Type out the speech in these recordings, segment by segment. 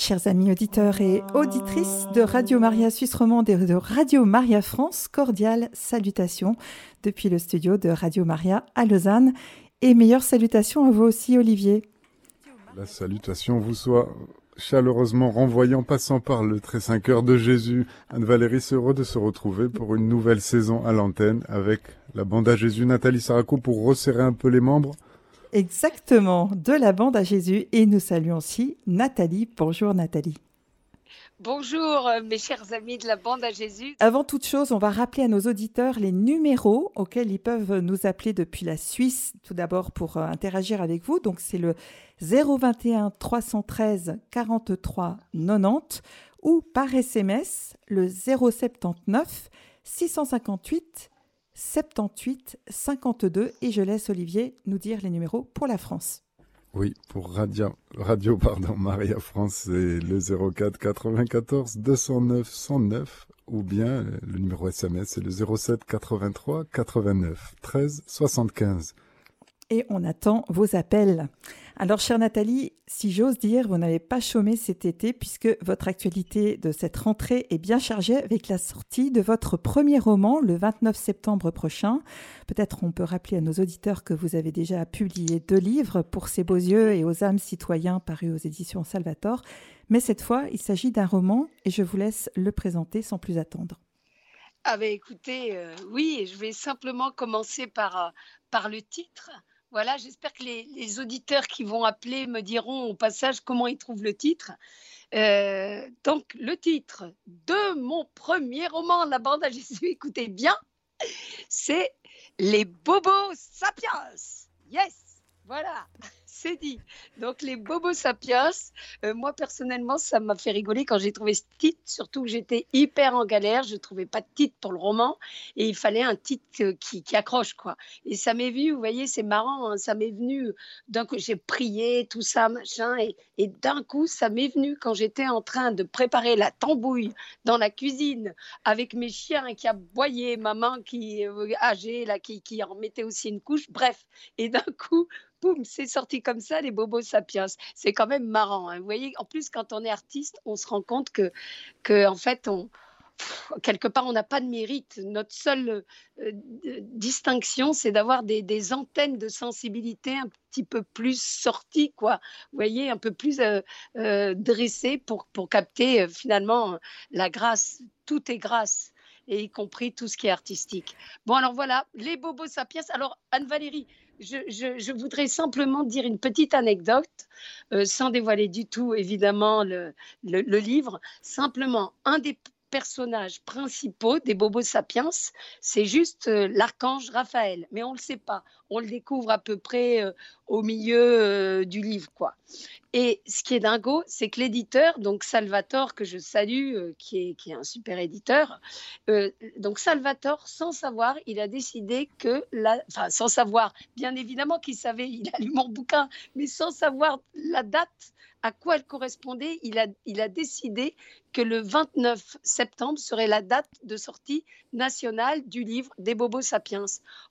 Chers amis auditeurs et auditrices de Radio Maria Suisse Romande et de Radio Maria France, cordiales salutations depuis le studio de Radio Maria à Lausanne et meilleures salutations à vous aussi Olivier. La salutation vous soit chaleureusement renvoyée en passant par le très saint cœur de Jésus. Anne-Valérie, c'est heureux de se retrouver pour une nouvelle saison à l'antenne avec la bande à Jésus Nathalie Saraco pour resserrer un peu les membres. Exactement, de la bande à Jésus. Et nous saluons aussi Nathalie. Bonjour Nathalie. Bonjour euh, mes chers amis de la bande à Jésus. Avant toute chose, on va rappeler à nos auditeurs les numéros auxquels ils peuvent nous appeler depuis la Suisse, tout d'abord pour euh, interagir avec vous. Donc c'est le 021 313 43 90 ou par SMS le 079 658 78 52 et je laisse Olivier nous dire les numéros pour la France. Oui, pour Radio, Radio pardon, Maria France, c'est le 04 94 209 109 ou bien le numéro SMS, c'est le 07 83 89 13 75 et on attend vos appels. Alors, chère Nathalie, si j'ose dire, vous n'avez pas chômé cet été puisque votre actualité de cette rentrée est bien chargée avec la sortie de votre premier roman le 29 septembre prochain. Peut-être on peut rappeler à nos auditeurs que vous avez déjà publié deux livres pour ces beaux yeux et aux âmes citoyens parus aux éditions Salvator. Mais cette fois, il s'agit d'un roman et je vous laisse le présenter sans plus attendre. Ah ben écoutez, euh, oui, je vais simplement commencer par, euh, par le titre. Voilà, j'espère que les, auditeurs qui vont appeler me diront au passage comment ils trouvent le titre. Euh, donc, le titre de mon premier roman, La bande à Jésus, écoutez bien, c'est Les Bobos Sapiens. Yes, voilà c'est dit. Donc les Bobo Sapiens, euh, moi personnellement, ça m'a fait rigoler quand j'ai trouvé ce titre, surtout que j'étais hyper en galère, je ne trouvais pas de titre pour le roman et il fallait un titre qui, accroche quoi. Et ça m'est venu, vous voyez, c'est marrant, hein, ça m'est venu d'un coup, j'ai prié, tout ça, machin, et, d'un coup, ça m'est venu quand j'étais en train de préparer la tambouille dans la cuisine avec mes chiens qui aboyaient, maman qui euh, âgée, là, qui, qui en mettait aussi une couche, bref. Et d'un coup, boum, c'est sorti comme ça, les bobos sapiens. C'est quand même marrant. Hein. Vous voyez, en plus, quand on est artiste, on se rend compte que, que en fait, on, quelque part, on n'a pas de mérite. Notre seule euh, distinction, c'est d'avoir des, antennes de sensibilité un petit peu plus sorties, quoi. Vous voyez, un peu plus euh, euh, dressées pour, pour capter finalement la grâce. Tout est grâce et y compris tout ce qui est artistique. Bon, alors voilà, les bobos sapiens. Alors, Anne-Valérie, je, voudrais simplement dire une petite anecdote, euh, sans dévoiler du tout, évidemment, le, livre. Simplement, un des personnages principaux des Bobos Sapiens, c'est juste euh, l'archange Raphaël. Mais on ne le sait pas. On le découvre à peu près euh, au milieu euh, du livre. quoi. Et ce qui est dingo, c'est que l'éditeur, donc Salvatore, que je salue, qui, est, qui est un super éditeur, donc Salvatore, sans savoir, il a décidé que, la, enfin sans savoir, bien évidemment qu'il savait, il a lu mon bouquin, mais sans savoir la date à quoi elle correspondait, il a, il a décidé que le 29 septembre serait la date de sortie nationale du livre des Bobos Sapiens.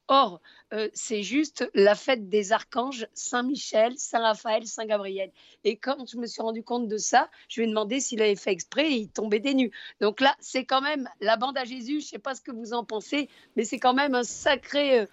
Or, euh, c'est juste la fête des archanges Saint-Michel, Saint-Raphaël, Saint-Gabriel. Et quand je me suis rendu compte de ça, je lui ai demandé s'il avait fait exprès et il tombait des nues. Donc là, c'est quand même la bande à Jésus, je ne sais pas ce que vous en pensez, mais c'est quand même un sacré euh,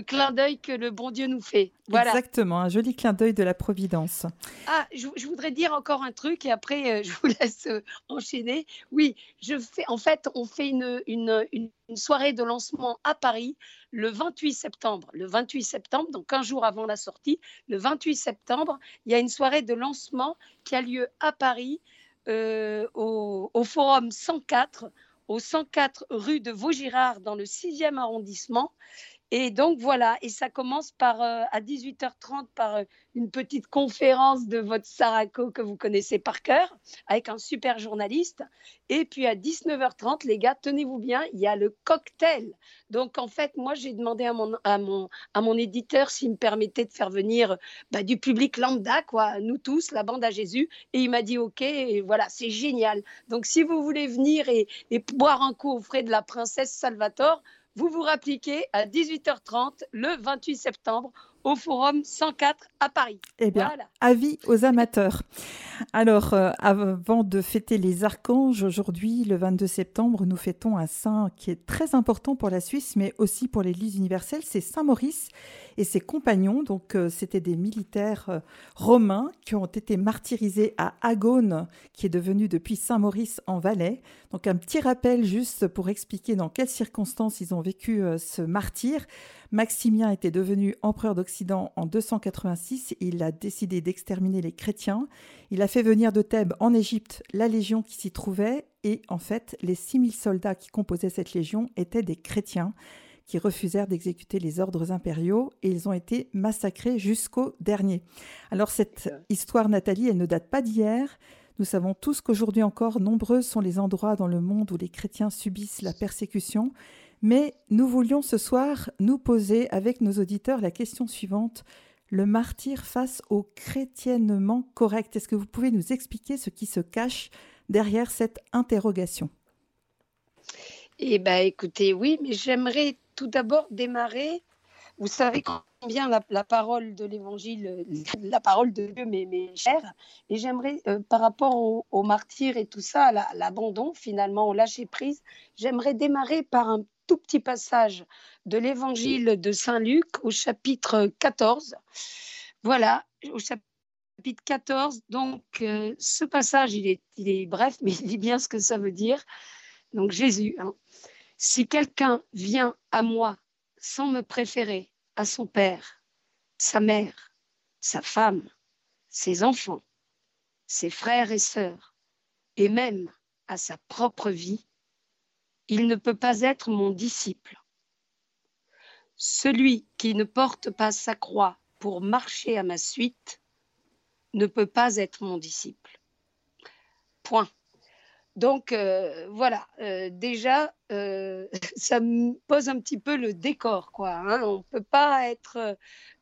clin d'œil que le bon Dieu nous fait. Voilà. Exactement, un joli clin d'œil de la Providence. Ah, je, voudrais dire encore un truc et après euh, je vous laisse euh, enchaîner. Oui, je fais, en fait, on fait une, une, une, soirée de lancement à Paris le 28 septembre. Le 28 septembre, donc un jour avant la sortie, le 28 septembre, il y a une soirée de lancement qui a lieu à Paris euh, au, au Forum 104 au 104 rue de Vaugirard dans le 6e arrondissement. Et donc voilà, et ça commence par euh, à 18h30 par euh, une petite conférence de votre Sarako que vous connaissez par cœur, avec un super journaliste. Et puis à 19h30, les gars, tenez-vous bien, il y a le cocktail. Donc en fait, moi j'ai demandé à mon, à mon, à mon éditeur s'il me permettait de faire venir bah, du public lambda, quoi, nous tous, la bande à Jésus. Et il m'a dit OK, voilà, c'est génial. Donc si vous voulez venir et, et boire un coup au frais de la princesse Salvatore, vous vous rappliquez à 18h30 le 28 septembre au Forum 104 à Paris. Eh bien, avis aux amateurs. Alors, euh, avant de fêter les archanges, aujourd'hui, le 22 septembre, nous fêtons un saint qui est très important pour la Suisse, mais aussi pour l'Église universelle, c'est Saint Maurice et ses compagnons. Donc, euh, c'était des militaires euh, romains qui ont été martyrisés à Agone, qui est devenu depuis Saint Maurice en Valais. Donc, un petit rappel juste pour expliquer dans quelles circonstances ils ont vécu ce martyr. Maximien était devenu empereur d'Occident en 286. Il a décidé d'exterminer les chrétiens. Il a fait venir de Thèbes en Égypte la légion qui s'y trouvait. Et en fait, les 6000 soldats qui composaient cette légion étaient des chrétiens qui refusèrent d'exécuter les ordres impériaux et ils ont été massacrés jusqu'au dernier. Alors cette histoire, Nathalie, elle ne date pas d'hier. Nous savons tous qu'aujourd'hui encore, nombreux sont les endroits dans le monde où les chrétiens subissent la persécution mais nous voulions ce soir nous poser avec nos auditeurs la question suivante. Le martyr face au chrétiennement correct. Est-ce que vous pouvez nous expliquer ce qui se cache derrière cette interrogation? Eh bien, écoutez, oui, mais j'aimerais tout d'abord démarrer. Vous savez combien la, parole de l'Évangile, la parole de Dieu m'est chère. Et j'aimerais, euh, par rapport au, au, martyr et tout ça, l'abandon, finalement, au lâcher prise, j'aimerais démarrer par un tout petit passage de l'évangile de Saint Luc au chapitre 14. Voilà, au chapitre 14. Donc, euh, ce passage, il est, il est, bref, mais il dit bien ce que ça veut dire. Donc, Jésus, hein. si quelqu'un vient à moi sans me préférer à son père, sa mère, sa femme, ses enfants, ses frères et sœurs, et même à sa propre vie, il ne peut pas être mon disciple. Celui qui ne porte pas sa croix pour marcher à ma suite ne peut pas être mon disciple. Point. Donc euh, voilà, euh, déjà, euh, ça me pose un petit peu le décor, quoi. Hein. On ne peut pas être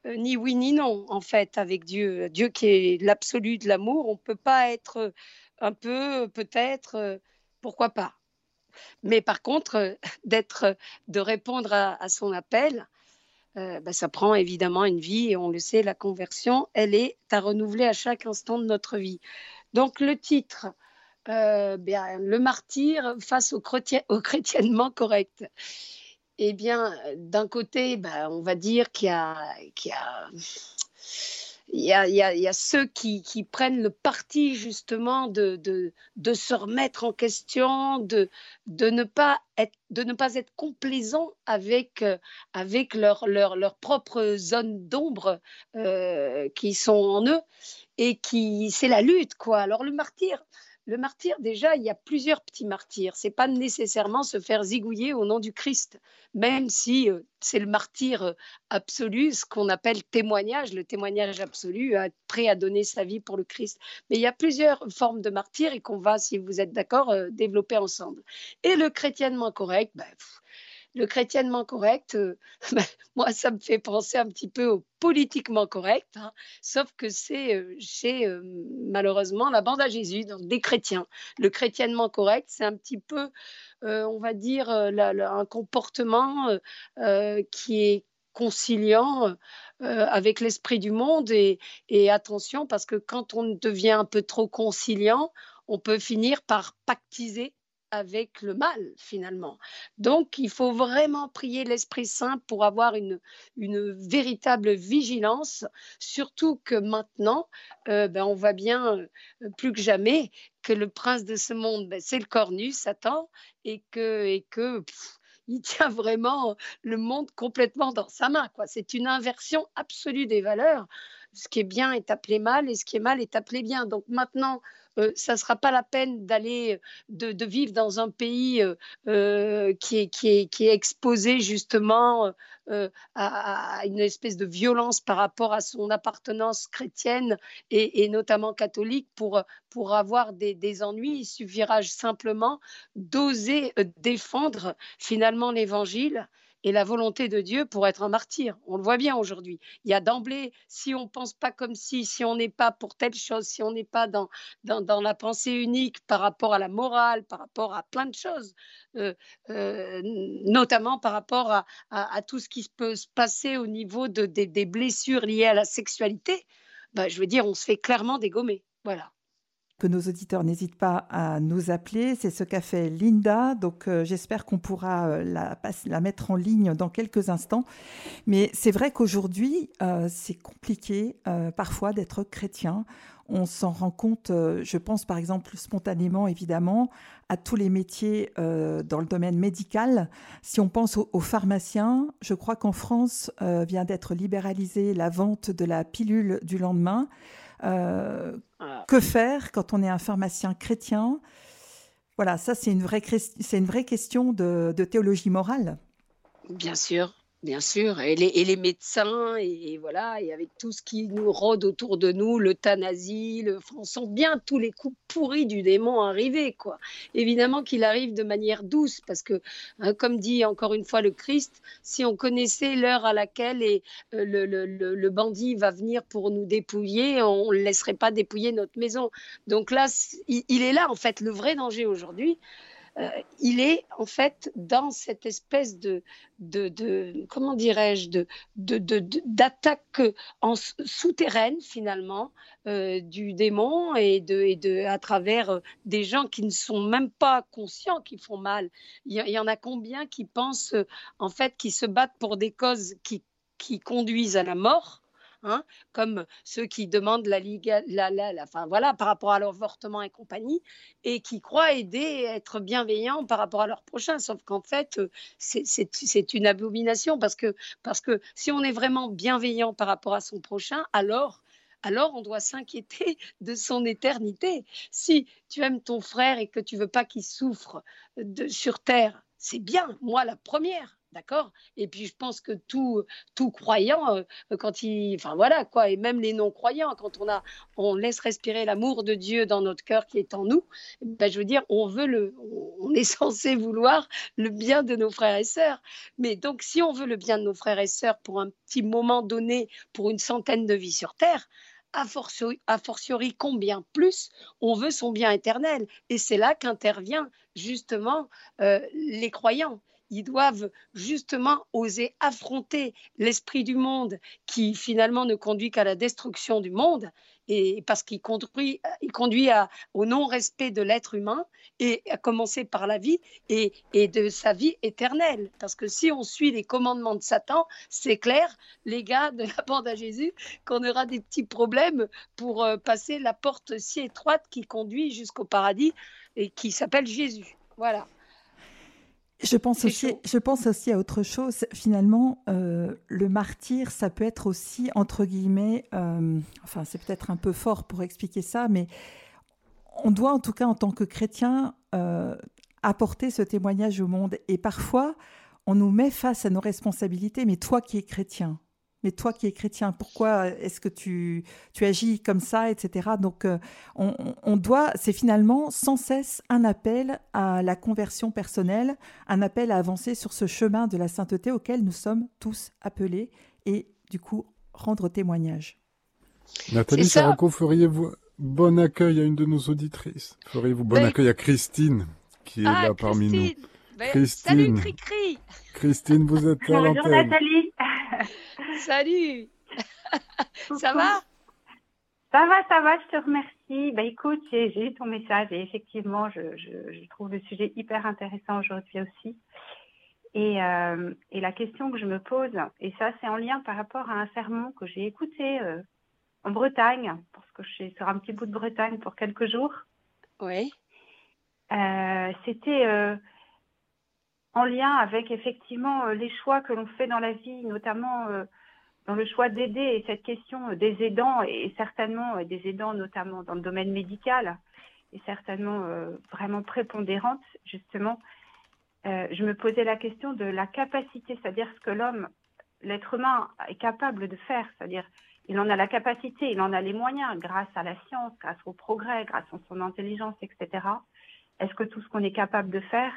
ni oui ni non, en fait, avec Dieu. Dieu qui est l'absolu de l'amour, on ne peut pas être un peu, peut-être, pourquoi pas. Mais par contre, d'être, de répondre à, son appel, bah, ça prend évidemment une vie et on le sait, la conversion, elle est à renouveler à chaque instant de notre vie. Donc le titre, euh, le martyr face au, au chrétiennement correct. Eh bien, d'un côté, bah, on va dire qu'il y a, ceux qui, prennent le parti justement de, se remettre en question, de, ne, pas être, complaisants avec, avec leur, leur, leur propre zone d'ombre euh, qui sont en eux et qui c'est la lutte quoi. Alors le martyr, le martyr, déjà, il y a plusieurs petits martyrs. C'est pas nécessairement se faire zigouiller au nom du Christ, même si euh, c'est le martyr euh, absolu, ce qu'on appelle témoignage, le témoignage absolu, prêt à donner sa vie pour le Christ. Mais il y a plusieurs formes de martyrs et qu'on va, si vous êtes d'accord, euh, développer ensemble. Et le chrétiennement correct, ben, le chrétiennement correct, euh, ben, moi, ça me fait penser un petit peu au politiquement correct, hein, sauf que c'est euh, chez euh, malheureusement la bande à Jésus, donc des chrétiens. Le chrétiennement correct, c'est un petit peu, on va dire, un comportement qui est conciliant avec l'esprit du monde et attention parce que quand on devient un peu trop conciliant, on peut finir par pactiser avec le mal finalement. Donc il faut vraiment prier l'Esprit Saint pour avoir une, véritable vigilance, surtout que maintenant, euh, ben, on voit bien euh, plus que jamais que le prince de ce monde, ben, c'est le cornu, Satan, et que, et que il tient vraiment le monde complètement dans sa main. C'est une inversion absolue des valeurs. Ce qui est bien est appelé mal et ce qui est mal est appelé bien. Donc maintenant, euh, ça ne sera pas la peine d'aller, de, de, vivre dans un pays euh, euh, qui, est, exposé justement à, une espèce de violence par rapport à son appartenance chrétienne et, notamment catholique pour, pour avoir des, des, ennuis. Il suffira simplement d'oser défendre finalement l'évangile et la volonté de Dieu pour être un martyr. On le voit bien aujourd'hui. Il y a d'emblée, si on ne pense pas comme si, si on n'est pas pour telle chose, si on n'est pas dans, dans, la pensée unique par rapport à la morale, par rapport à plein de choses, euh, euh, notamment par rapport à, tout ce qui peut se passer au niveau de, des blessures liées à la sexualité, bah, je veux dire, on se fait clairement dégommer. Voilà que nos auditeurs n'hésitent pas à nous appeler. C'est ce qu'a fait Linda. Donc euh, j'espère qu'on pourra euh, la, mettre en ligne dans quelques instants. Mais c'est vrai qu'aujourd'hui, euh, c'est compliqué parfois d'être chrétien. On s'en rend compte, je pense par exemple spontanément évidemment à tous les métiers dans le domaine médical. Si on pense aux, pharmaciens, je crois qu'en France vient d'être libéralisée la vente de la pilule du lendemain. Euh, que faire quand on est un pharmacien chrétien? Voilà, ça c'est une vraie, c'est une vraie question de théologie morale. Bien sûr, Bien sûr, et les, médecins, et, voilà, et avec tout ce qui nous rôde autour de nous, l'euthanasie, le, on sent bien tous les coups pourris du démon arriver, quoi. Évidemment qu'il arrive de manière douce, parce que, hein, comme dit encore une fois le Christ, si on connaissait l'heure à laquelle euh, le, bandit va venir pour nous dépouiller, on ne laisserait pas dépouiller notre maison. Donc là, il est là, en fait, le vrai danger aujourd'hui. Euh, il est en fait dans cette espèce de, comment dirais-je, d'attaque souterraine finalement euh, du démon et à travers euh, des gens qui ne sont même pas conscients qu'ils font mal. Il y, en a combien qui pensent en fait qui se battent pour des causes qui conduisent à la mort? Hein, comme ceux qui demandent la, Ligue, la, la, enfin, voilà, par rapport à l'avortement et compagnie, et qui croient aider, être bienveillants par rapport à leur prochain. Sauf qu'en fait, euh, c'est une abomination parce que, parce que si on est vraiment bienveillant par rapport à son prochain, alors alors on doit s'inquiéter de son éternité. Si tu aimes ton frère et que tu veux pas qu'il souffre de, sur terre, c'est bien, moi la première. D'accord? Et puis je pense que tout, tout croyant, euh, quand il. Enfin voilà, quoi, et même les non-croyants, quand on, a, on laisse respirer l'amour de Dieu dans notre cœur qui est en nous, ben, je veux dire, on veut le. On est censé vouloir le bien de nos frères et sœurs. Mais donc, si on veut le bien de nos frères et sœurs pour un petit moment donné, pour une centaine de vies sur Terre, a fortiori, combien plus on veut son bien éternel. Et c'est là qu'intervient justement euh, les croyants ils doivent justement oser affronter l'esprit du monde qui finalement ne conduit qu'à la destruction du monde et parce qu'il conduit, il conduit au non-respect de l'être humain et à commencer par la vie et, et, de sa vie éternelle. Parce que si on suit les commandements de Satan, c'est clair, les gars de la bande à Jésus, qu'on aura des petits problèmes pour euh, passer la porte si étroite qui conduit jusqu'au paradis et qui s'appelle Jésus. Voilà. Je pense, aussi, je pense aussi à autre chose. Finalement, euh, le martyr, ça peut être aussi, entre guillemets, euh, enfin c'est peut-être un peu fort pour expliquer ça, mais on doit en tout cas en tant que chrétien euh, apporter ce témoignage au monde. Et parfois, on nous met face à nos responsabilités, mais toi qui es chrétien, mais toi qui es chrétien, pourquoi est-ce que tu, tu agis comme ça, etc. Donc, euh, on, doit, c'est finalement sans cesse un appel à la conversion personnelle, un appel à avancer sur ce chemin de la sainteté auquel nous sommes tous appelés et du coup rendre témoignage. Nathalie Saraco, feriez-vous bon accueil à une de nos auditrices? Feriez-vous bon accueil à Christine qui est ah, là parmi nous? Ben, Christine. Salut Cricri Christine, vous êtes là. Bonjour Nathalie Salut Ça va? Ça va, ça va, je te remercie. Bah, écoute, j'ai eu ton message et effectivement, je, trouve le sujet hyper intéressant aujourd'hui aussi. Et, euh, et, la question que je me pose, et ça c'est en lien par rapport à un sermon que j'ai écouté euh, en Bretagne, parce que je suis sur un petit bout de Bretagne pour quelques jours. Oui. Euh, c'était en lien avec effectivement les choix que l'on fait dans la vie, notamment dans le choix d'aider et cette question des aidants et certainement euh, des aidants notamment dans le domaine médical est certainement euh, vraiment prépondérante justement. Euh, je me posais la question de la capacité, c'est-à-dire ce que l'homme, l'être humain est capable de faire, c'est-à-dire il en a la capacité, il en a les moyens grâce à la science, grâce au progrès, grâce à son intelligence, etc. Est-ce que tout ce qu'on est capable de faire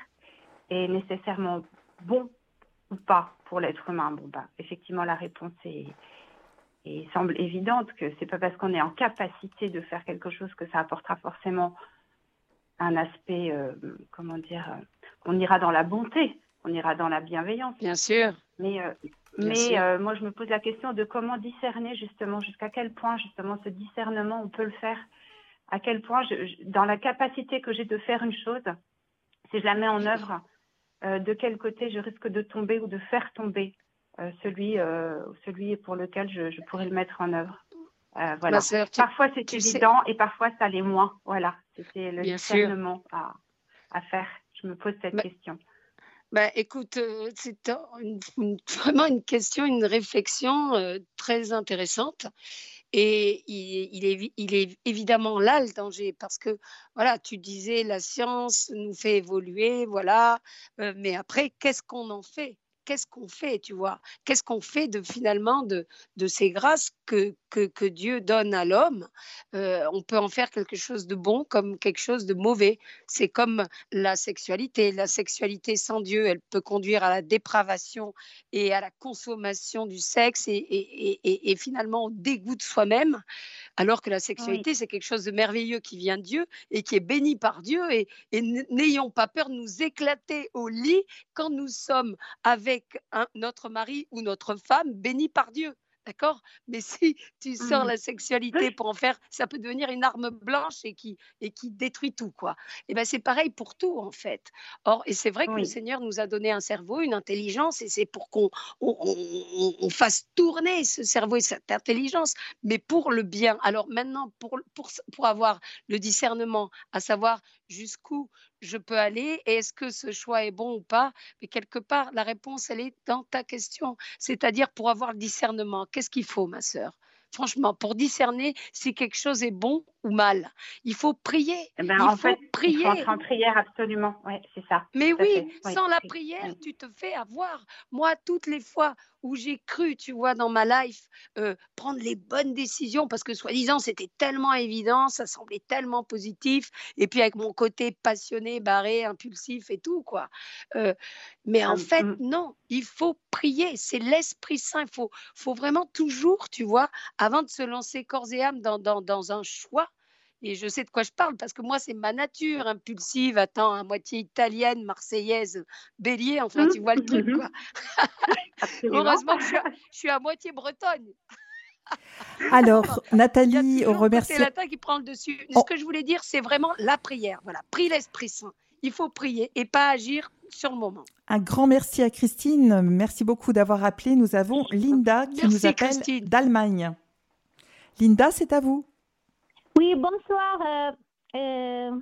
est nécessairement bon ou pas? Pour l'être humain Bon, bah, effectivement, la réponse est, et semble évidente que c'est pas parce qu'on est en capacité de faire quelque chose que ça apportera forcément un aspect, euh, comment dire, euh, on ira dans la bonté, on ira dans la bienveillance. Bien sûr. Mais, euh, mais moi, je me pose la question de comment discerner justement, jusqu'à quel point justement ce discernement, on peut le faire, à quel point, dans la capacité que j'ai de faire une chose, si je la mets en œuvre, de quel côté je risque de tomber ou de faire tomber celui, celui pour lequel je, pourrais le mettre en œuvre. voilà. parfois c'est évident et parfois ça l'est moins. Voilà. C'était le discernement à, à, faire. Je me pose cette question. Bah, écoute, euh, c'est vraiment une question, une réflexion euh, très intéressante. Et il, est, évidemment là le danger parce que, voilà, tu disais, la science nous fait évoluer, voilà. Euh, mais après, qu'est-ce qu'on en fait? Qu'est-ce qu'on fait, tu vois? Qu'est-ce qu'on fait de finalement de, de ces grâces que, que, que Dieu donne à l'homme? Euh, On peut en faire quelque chose de bon comme quelque chose de mauvais. C'est comme la sexualité. La sexualité sans Dieu, elle peut conduire à la dépravation et à la consommation du sexe et, et, et, et finalement au dégoût de soi-même, alors que la sexualité, c'est quelque chose de merveilleux qui vient de Dieu et qui est béni par Dieu. Et, n'ayons pas peur de nous éclater au lit quand nous sommes avec notre mari ou notre femme béni par Dieu. D'accord? Mais si tu sors mmh. la sexualité pour en faire, ça peut devenir une arme blanche et qui, et qui détruit tout, quoi. Et ben c'est pareil pour tout, en fait. Or, et c'est vrai que le Seigneur nous a donné un cerveau, une intelligence, et c'est pour qu'on on, fasse tourner ce cerveau et cette intelligence, mais pour le bien. Alors maintenant, pour, pour, pour avoir le discernement, à savoir jusqu'où je peux aller et est-ce que ce choix est bon ou pas? Mais quelque part, la réponse, elle est dans ta question. C'est-à-dire pour avoir le discernement, qu'est-ce qu'il faut, ma sœur? Franchement, pour discerner si quelque chose est bon ou mal. Il faut prier. Eh ben, il faut fait, prier. Il faut entrer en prière, absolument. C'est ça. Mais oui, sans la prière, tu te fais avoir. Moi, toutes les fois où j'ai cru, tu vois, dans ma life, euh, prendre les bonnes décisions, parce que soi-disant, c'était tellement évident, ça semblait tellement positif, et puis avec mon côté passionné, barré, impulsif et tout, quoi. Euh, mais en hum, fait, hum. non, il faut prier, c'est l'Esprit Saint, il faut, faut vraiment toujours, tu vois, avant de se lancer corps et âme dans, dans, dans un choix, et je sais de quoi je parle parce que moi, c'est ma nature impulsive, attends, à moitié italienne, marseillaise, bélier, enfin, tu vois le truc, quoi. Heureusement que je suis, à, moitié bretonne. Alors, Nathalie, on remercie. C'est latin qui prend le dessus. Ce que je voulais dire, c'est vraiment la prière. Voilà, prie l'Esprit Saint. Il faut prier et pas agir sur le moment. Un grand merci à Christine. Merci beaucoup d'avoir appelé. Nous avons Linda qui nous appelle d'Allemagne. Linda, c'est à vous. Oui, bonsoir. Euh, euh,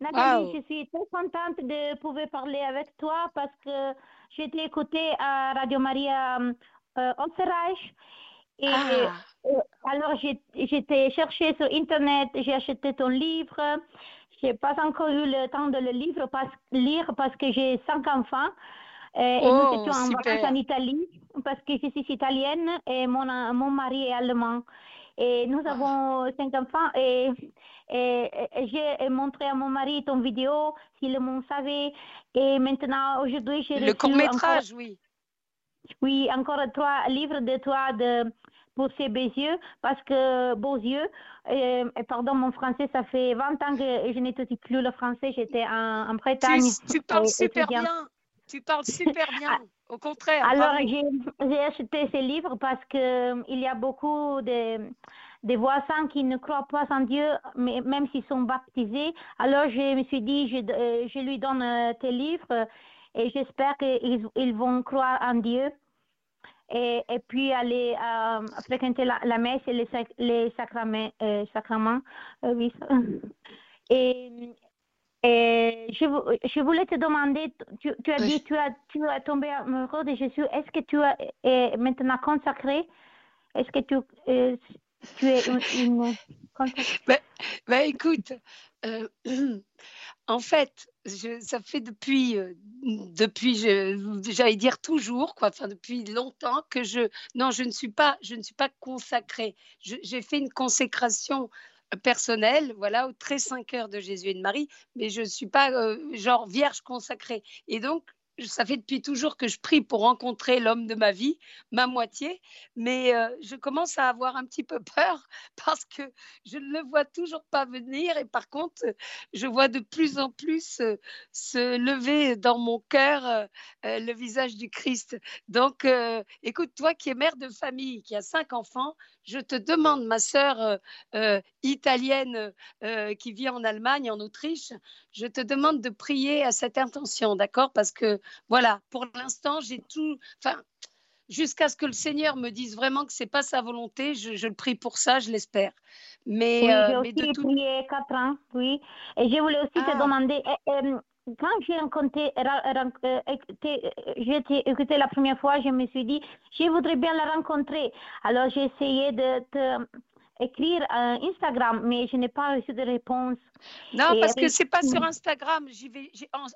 Nathalie, je suis très contente de pouvoir parler avec toi parce que j'ai été écoutée à Radio Maria euh, Et ah. euh, alors, j'étais chercher sur Internet, j'ai acheté ton livre. Je n'ai pas encore eu le temps de le livre lire parce que j'ai cinq enfants. et nous oh, étions en vacances en Italie parce que je suis italienne et mon, mon mari est allemand. Et nous ah. avons cinq enfants et, j'ai montré à mon mari ton vidéo, s'il m'en savait. Et maintenant, aujourd'hui, j'ai Le court-métrage, oui. Oui, encore trois livres de toi de, pour ses beaux yeux, parce que beaux yeux, et, pardon, mon français, ça fait 20 ans que je n'étudie plus le français, j'étais en, en Bretagne. Tu, parles super bien, tu parles super bien. Au contraire. Alors, j'ai acheté ces livres parce qu'il euh, y a beaucoup de, de, voisins qui ne croient pas en Dieu, mais, même s'ils sont baptisés. Alors, je me suis dit, je, euh, je lui donne euh, tes livres et j'espère qu'ils ils vont croire en Dieu. Et, et puis aller fréquenter la, messe et les, les sacraments. oui. Et, et je, je, voulais te demander, tu, tu as dit, tu as, tu as tombé amoureux de Jésus. Est-ce que tu es maintenant consacré? Est-ce que tu, euh, tu es une, ben, ben, écoute, euh, en fait, je, ça fait depuis, euh, depuis, j'allais dire toujours, quoi, enfin depuis longtemps que je, non, je ne suis pas, je ne suis pas consacrée. J'ai fait une consécration personnel, voilà, au très cinq heures de Jésus et de Marie, mais je ne suis pas euh, genre vierge consacrée. Et donc, ça fait depuis toujours que je prie pour rencontrer l'homme de ma vie, ma moitié, mais euh, je commence à avoir un petit peu peur parce que je ne le vois toujours pas venir et par contre, je vois de plus en plus euh, se lever dans mon cœur le visage du Christ. Donc, écoute, toi qui es mère de famille, qui a cinq enfants, je te demande, ma sœur italienne qui vit en Allemagne, en Autriche, je te demande de prier à cette intention, d'accord? Parce que voilà, pour l'instant, j'ai tout. Enfin, jusqu'à ce que le Seigneur me dise vraiment que c'est pas sa volonté, je, le prie pour ça, je l'espère. Mais, oui, euh, j'ai aussi prié quatre ans, oui. Et je voulais aussi te ah. demander, eh, eh, quand j'ai rencontré, euh, j'ai écouté la première fois, je me suis dit, je voudrais bien la rencontrer. Alors j'ai essayé de te écrire Instagram, mais je n'ai pas reçu de réponse. Non, parce que c'est pas sur Instagram. J'y vais,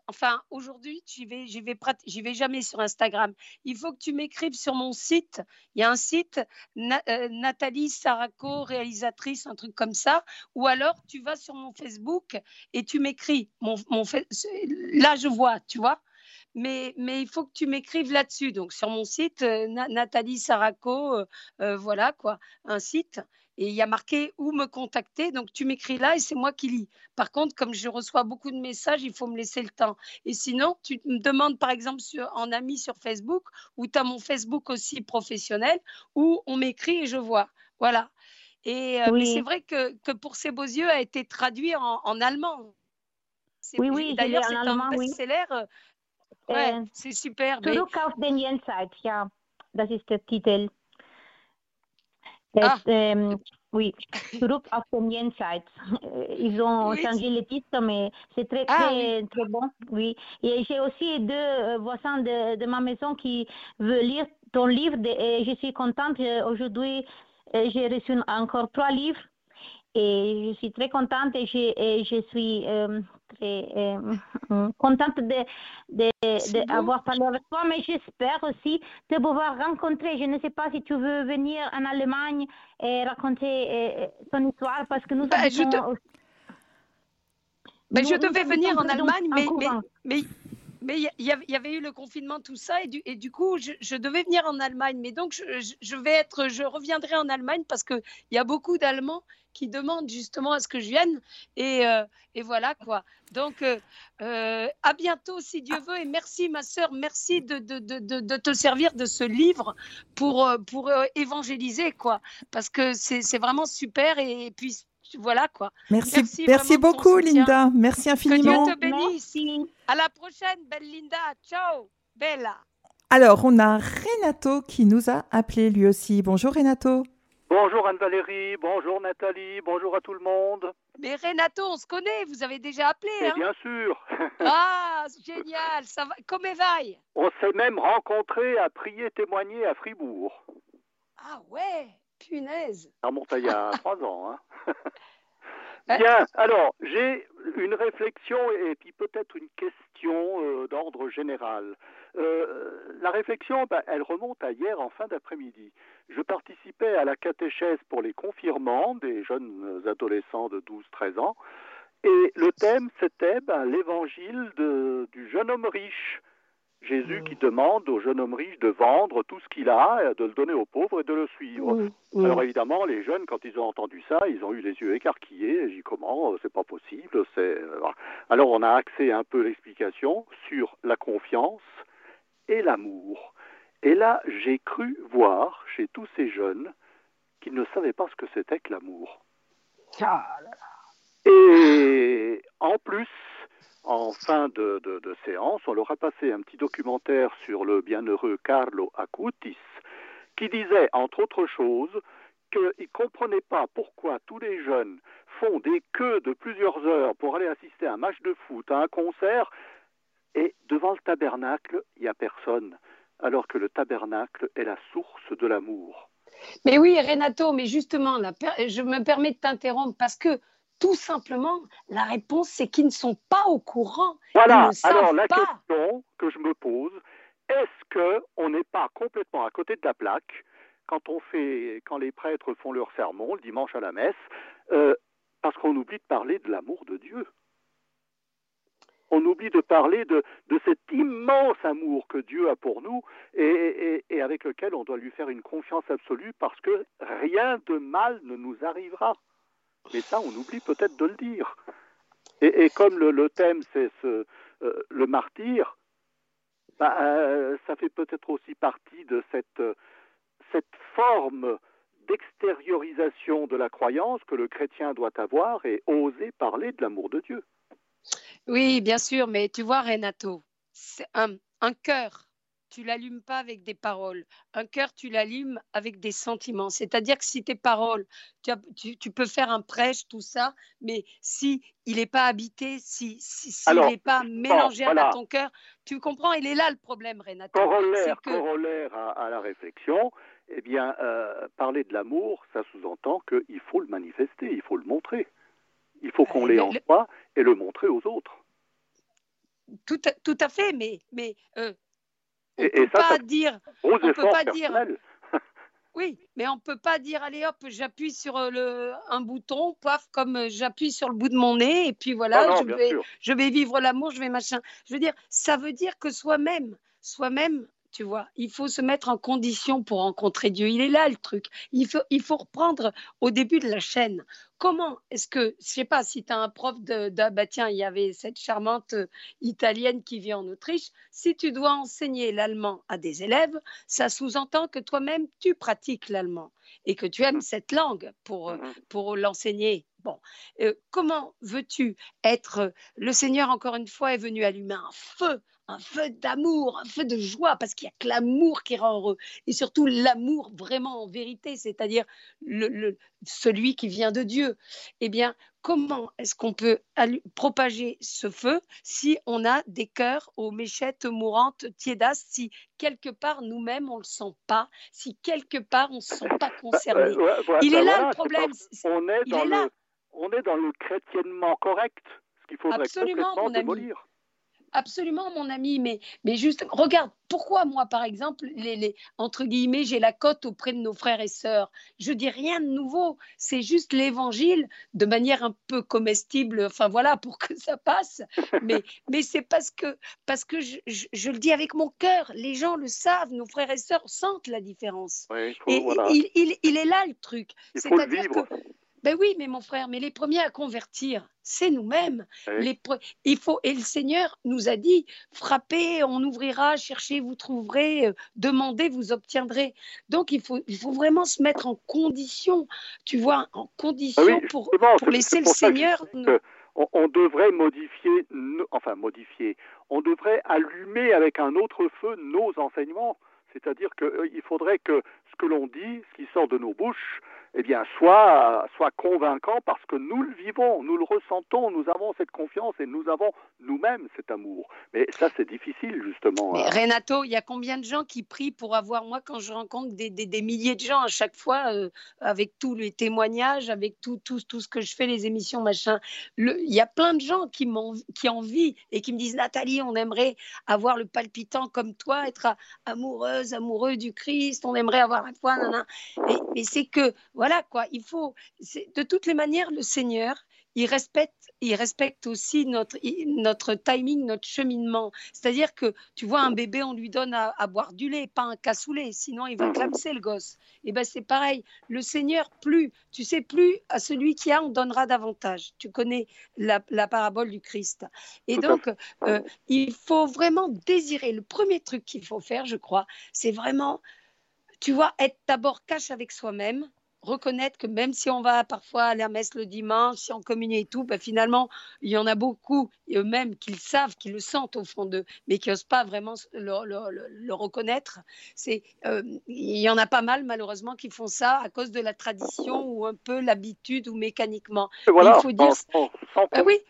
enfin, aujourd'hui, j'y vais, j'y vais, j'y vais jamais sur Instagram. Il faut que tu m'écrives sur mon site. Il y a un site, euh, Nathalie Saraco, réalisatrice, un truc comme ça. Ou alors, tu vas sur mon Facebook et tu m'écris. Mon, mon, là, je vois, tu vois. Mais, mais, il faut que tu m'écrives là-dessus. Donc, sur mon site, euh, Nathalie Saraco, euh, voilà quoi, un site et il y a marqué où me contacter? Donc, tu m'écris là et c'est moi qui lis. Par contre, comme je reçois beaucoup de messages, il faut me laisser le temps. Et sinon, tu me demandes, par exemple, en ami sur Facebook, ou tu as mon Facebook aussi professionnel, où on m'écrit et je vois. Voilà. Et euh, mais c'est vrai que, que, Pour ces beaux yeux a été traduit en, allemand. Oui, oui, d'ailleurs, c'est un best-seller. Ouais, euh, c'est super. Zurück auf den Jenseits, ja, das ist der Titel. Ah. oui, groupe Afghanian Sites. Ils ont changé le titre, mais c'est très, ah très, très bon. Oui. Et j'ai aussi deux euh, voisins de, de, ma maison qui veulent lire ton livre et je suis contente. Aujourd'hui, euh, j'ai reçu encore trois livres et je suis très contente et je, et je suis euh, très euh, contente d'avoir de, parlé avec toi, mais j'espère aussi te pouvoir rencontrer. Je ne sais pas si tu veux venir en Allemagne et raconter euh, ton histoire parce que nous ben, je, ben, je devais venir en Allemagne, mais, mais, mais il y, avait eu le confinement, tout ça, et du, coup, je, devais venir en Allemagne. Mais donc, je, je, vais être, je reviendrai en Allemagne parce qu'il y a beaucoup d'Allemands qui demandent justement à ce que je vienne. Et, euh, et voilà quoi. Donc, euh, euh, à bientôt si Dieu veut. Et merci, ma sœur, merci de, de, de, de, te servir de ce livre pour, pour évangéliser, quoi. Parce que c'est vraiment super. Et, puis, voilà quoi. Merci, merci, beaucoup, Linda. Merci infiniment. Que Dieu te bénisse. À la prochaine, belle Linda. Ciao, bella. Alors, on a Renato qui nous a appelé lui aussi. Bonjour, Renato. Bonjour Anne-Valérie, bonjour Nathalie, bonjour à tout le monde. Mais Renato, on se connaît, vous avez déjà appelé. hein bien sûr. ah, génial, ça va. Comment va On s'est même rencontrés à prier témoigner à Fribourg. Ah ouais, punaise. Ça remonte il y a trois ans. Hein. Bien, alors j'ai une réflexion et puis peut-être une question euh, d'ordre général. Euh, la réflexion, ben, elle remonte à hier en fin d'après-midi. Je participais à la catéchèse pour les confirmants des jeunes adolescents de 12-13 ans et le thème c'était ben, l'évangile du jeune homme riche. Jésus qui demande au jeune homme riche de vendre tout ce qu'il a, de le donner aux pauvres et de le suivre. Alors évidemment, les jeunes, quand ils ont entendu ça, ils ont eu les yeux écarquillés. J'ai dit comment euh, C'est pas possible. C'est euh, alors on a axé un peu l'explication sur la confiance et l'amour. Et là, j'ai cru voir chez tous ces jeunes qu'ils ne savaient pas ce que c'était que l'amour. Ah et en plus, en fin de, séance, on leur a passé un petit documentaire sur le bienheureux Carlo Acutis, qui disait, entre autres choses, qu'il ne comprenait pas pourquoi tous les jeunes font des queues de plusieurs heures pour aller assister à un match de foot, à un concert, et devant le tabernacle, il n'y a personne, alors que le tabernacle est la source de l'amour. Mais oui, Renato, mais justement, je me permets de t'interrompre parce que tout simplement, la réponse, c'est qu'ils ne sont pas au courant. Voilà, alors la question que je me pose, est-ce qu'on n'est pas complètement à côté de la plaque quand, on fait, quand les prêtres font leur sermon le dimanche à la messe, euh, parce qu'on oublie de parler de l'amour de Dieu? On oublie de parler de, de, cet immense amour que Dieu a pour nous et, et, avec lequel on doit lui faire une confiance absolue parce que rien de mal ne nous arrivera. Mais ça, on oublie peut-être de le dire. Et, comme le, thème, c'est ce, euh, le martyr, bah, euh, ça fait peut-être aussi partie de cette, cette forme d'extériorisation de la croyance que le chrétien doit avoir et oser parler de l'amour de Dieu. Oui, bien sûr, mais tu vois, Renato, un, un cœur, tu l'allumes pas avec des paroles. Un cœur, tu l'allumes avec des sentiments. C'est-à-dire que si tes paroles, tu, tu, peux faire un prêche, tout ça, mais si il n'est pas habité, si, si, n'est pas mélangé à ton cœur, tu comprends, il est là le problème, Renato. Corollaire, corollaire à, la réflexion, eh bien, euh, parler de l'amour, ça sous-entend qu'il faut le manifester, il faut le montrer. Il faut qu'on l'ait en soi et le montrer aux autres. Tout à, tout à fait, mais, mais euh, on ne peut pas dire. On peut pas dire. Oui, mais on ne peut pas dire allez hop, j'appuie sur euh, le, un bouton, paf, comme j'appuie sur le bout de mon nez, et puis voilà, je, vais, je vais vivre l'amour, je vais machin. Je veux dire, ça veut dire que soi-même, soi-même, tu vois. Il faut se mettre en condition pour rencontrer Dieu. Il est là le truc. Il faut, il faut reprendre au début de la chaîne. Comment est-ce que, je sais pas, si tu as un prof de, bah tiens, il y avait cette charmante euh, italienne qui vit en Autriche, si tu dois enseigner l'allemand à des élèves, ça sous-entend que toi-même, tu pratiques l'allemand et que tu aimes cette langue pour, euh, mm-hmm. pour l'enseigner. Bon, euh, comment veux-tu être Le Seigneur, encore une fois, est venu allumer un feu un feu d'amour, un feu de joie, parce qu'il n'y a que l'amour qui rend heureux. Et surtout l'amour vraiment en vérité, c'est-à-dire le, celui qui vient de Dieu. Eh bien, comment est-ce qu'on peut propager ce feu si on a des cœurs aux méchettes mourantes, tiédasses, si quelque part nous-mêmes on ne le sent pas, si quelque part on ne se sent pas concerné? Il est là le problème. on, est dans le, on est dans le chrétiennement correct, ce qu'il faudrait Absolument, complètement démolir. Absolument, mon ami, mais, mais juste, regarde, pourquoi moi, par exemple, les, les entre guillemets, j'ai la cote auprès de nos frères et sœurs? Je dis rien de nouveau, c'est juste l'évangile de manière un peu comestible, enfin voilà, pour que ça passe. Mais, mais c'est parce que, parce que je, je, le dis avec mon cœur, les gens le savent, nos frères et sœurs sentent la différence. et il, il, il, est là le truc. C'est-à-dire que ben oui, mais mon frère, mais les premiers à convertir, c'est nous-mêmes. Il faut et le Seigneur nous a dit frappez, on ouvrira, cherchez, vous trouverez, euh, demandez, vous obtiendrez. Donc il faut, il faut vraiment se mettre en condition, tu vois, en condition ah pour, pour laisser le Seigneur. On, devrait modifier, enfin modifier, on devrait allumer avec un autre feu nos enseignements. C'est-à-dire qu'il euh, faudrait que ce que l'on dit, ce qui sort de nos bouches, eh bien, soit, soit convaincant parce que nous le vivons, nous le ressentons, nous avons cette confiance et nous avons nous-mêmes cet amour. Mais ça, c'est difficile, justement. Mais Renato, il y a combien de gens qui prient pour avoir, moi, quand je rencontre des, des, milliers de gens à chaque fois, euh, avec tous les témoignages, avec tout, tout, tout, ce que je fais, les émissions, machin, il y a plein de gens qui, qui envient et qui me disent, Nathalie, on aimerait avoir le palpitant comme toi, être amoureuse, amoureux du Christ, on aimerait avoir la foi, Mais, mais c'est que, voilà quoi, il faut, de toutes les manières, le Seigneur, il respecte, il respecte aussi notre, notre timing, notre cheminement. C'est-à-dire que, tu vois, un bébé, on lui donne à, boire du lait, pas un cassoulet, sinon il va clamser le gosse. Et ben c'est pareil. Le Seigneur, plus, tu sais, plus à celui qui a, on donnera davantage. Tu connais la, parabole du Christ. Et donc, euh, il faut vraiment désirer. Le premier truc qu'il faut faire, je crois, c'est vraiment, tu vois, être d'abord cash avec soi-même reconnaître que même si on va parfois à la messe le dimanche, si on communie et tout, ben finalement, il y en a beaucoup eux-mêmes qui le savent, qui le sentent au fond d'eux, mais qui n'osent pas vraiment le, reconnaître. C'est, euh, il y en a pas mal, malheureusement, qui font ça à cause de la tradition ou un peu l'habitude ou mécaniquement. il faut dire... Ben oui,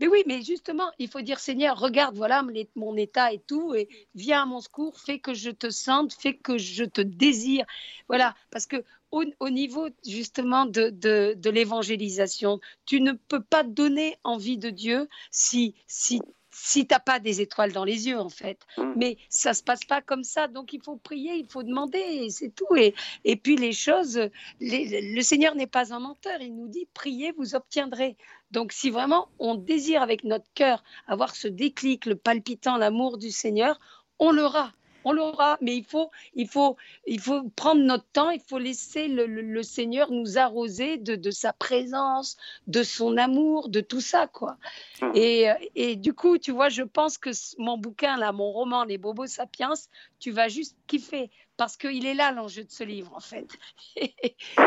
mais oui, mais justement, il faut dire Seigneur, regarde, voilà mon état et tout, et viens à mon secours, fais que je te sente, fais que je te désire. Voilà, parce que au, niveau justement de, de, l'évangélisation, tu ne peux pas donner envie de Dieu si, si si tu n'as pas des étoiles dans les yeux, en fait. Mm. Mais ça se passe pas comme ça. Donc, il faut prier, il faut demander, c'est tout. Et, et puis, les choses, le Seigneur n'est pas un menteur. Il nous dit, priez, vous obtiendrez. Donc, si vraiment on désire avec notre cœur avoir ce déclic, le palpitant, l'amour du Seigneur, on l'aura on l'aura, mais il faut, il, faut, il faut prendre notre temps, il faut laisser le, Seigneur nous arroser de, sa présence, de son amour, de tout ça, quoi. Hum. Et, et, du coup, tu vois, je pense que mon bouquin, là, mon roman, Les Bobos Sapiens, tu vas juste kiffer parce qu'il est là l'enjeu de ce livre en fait.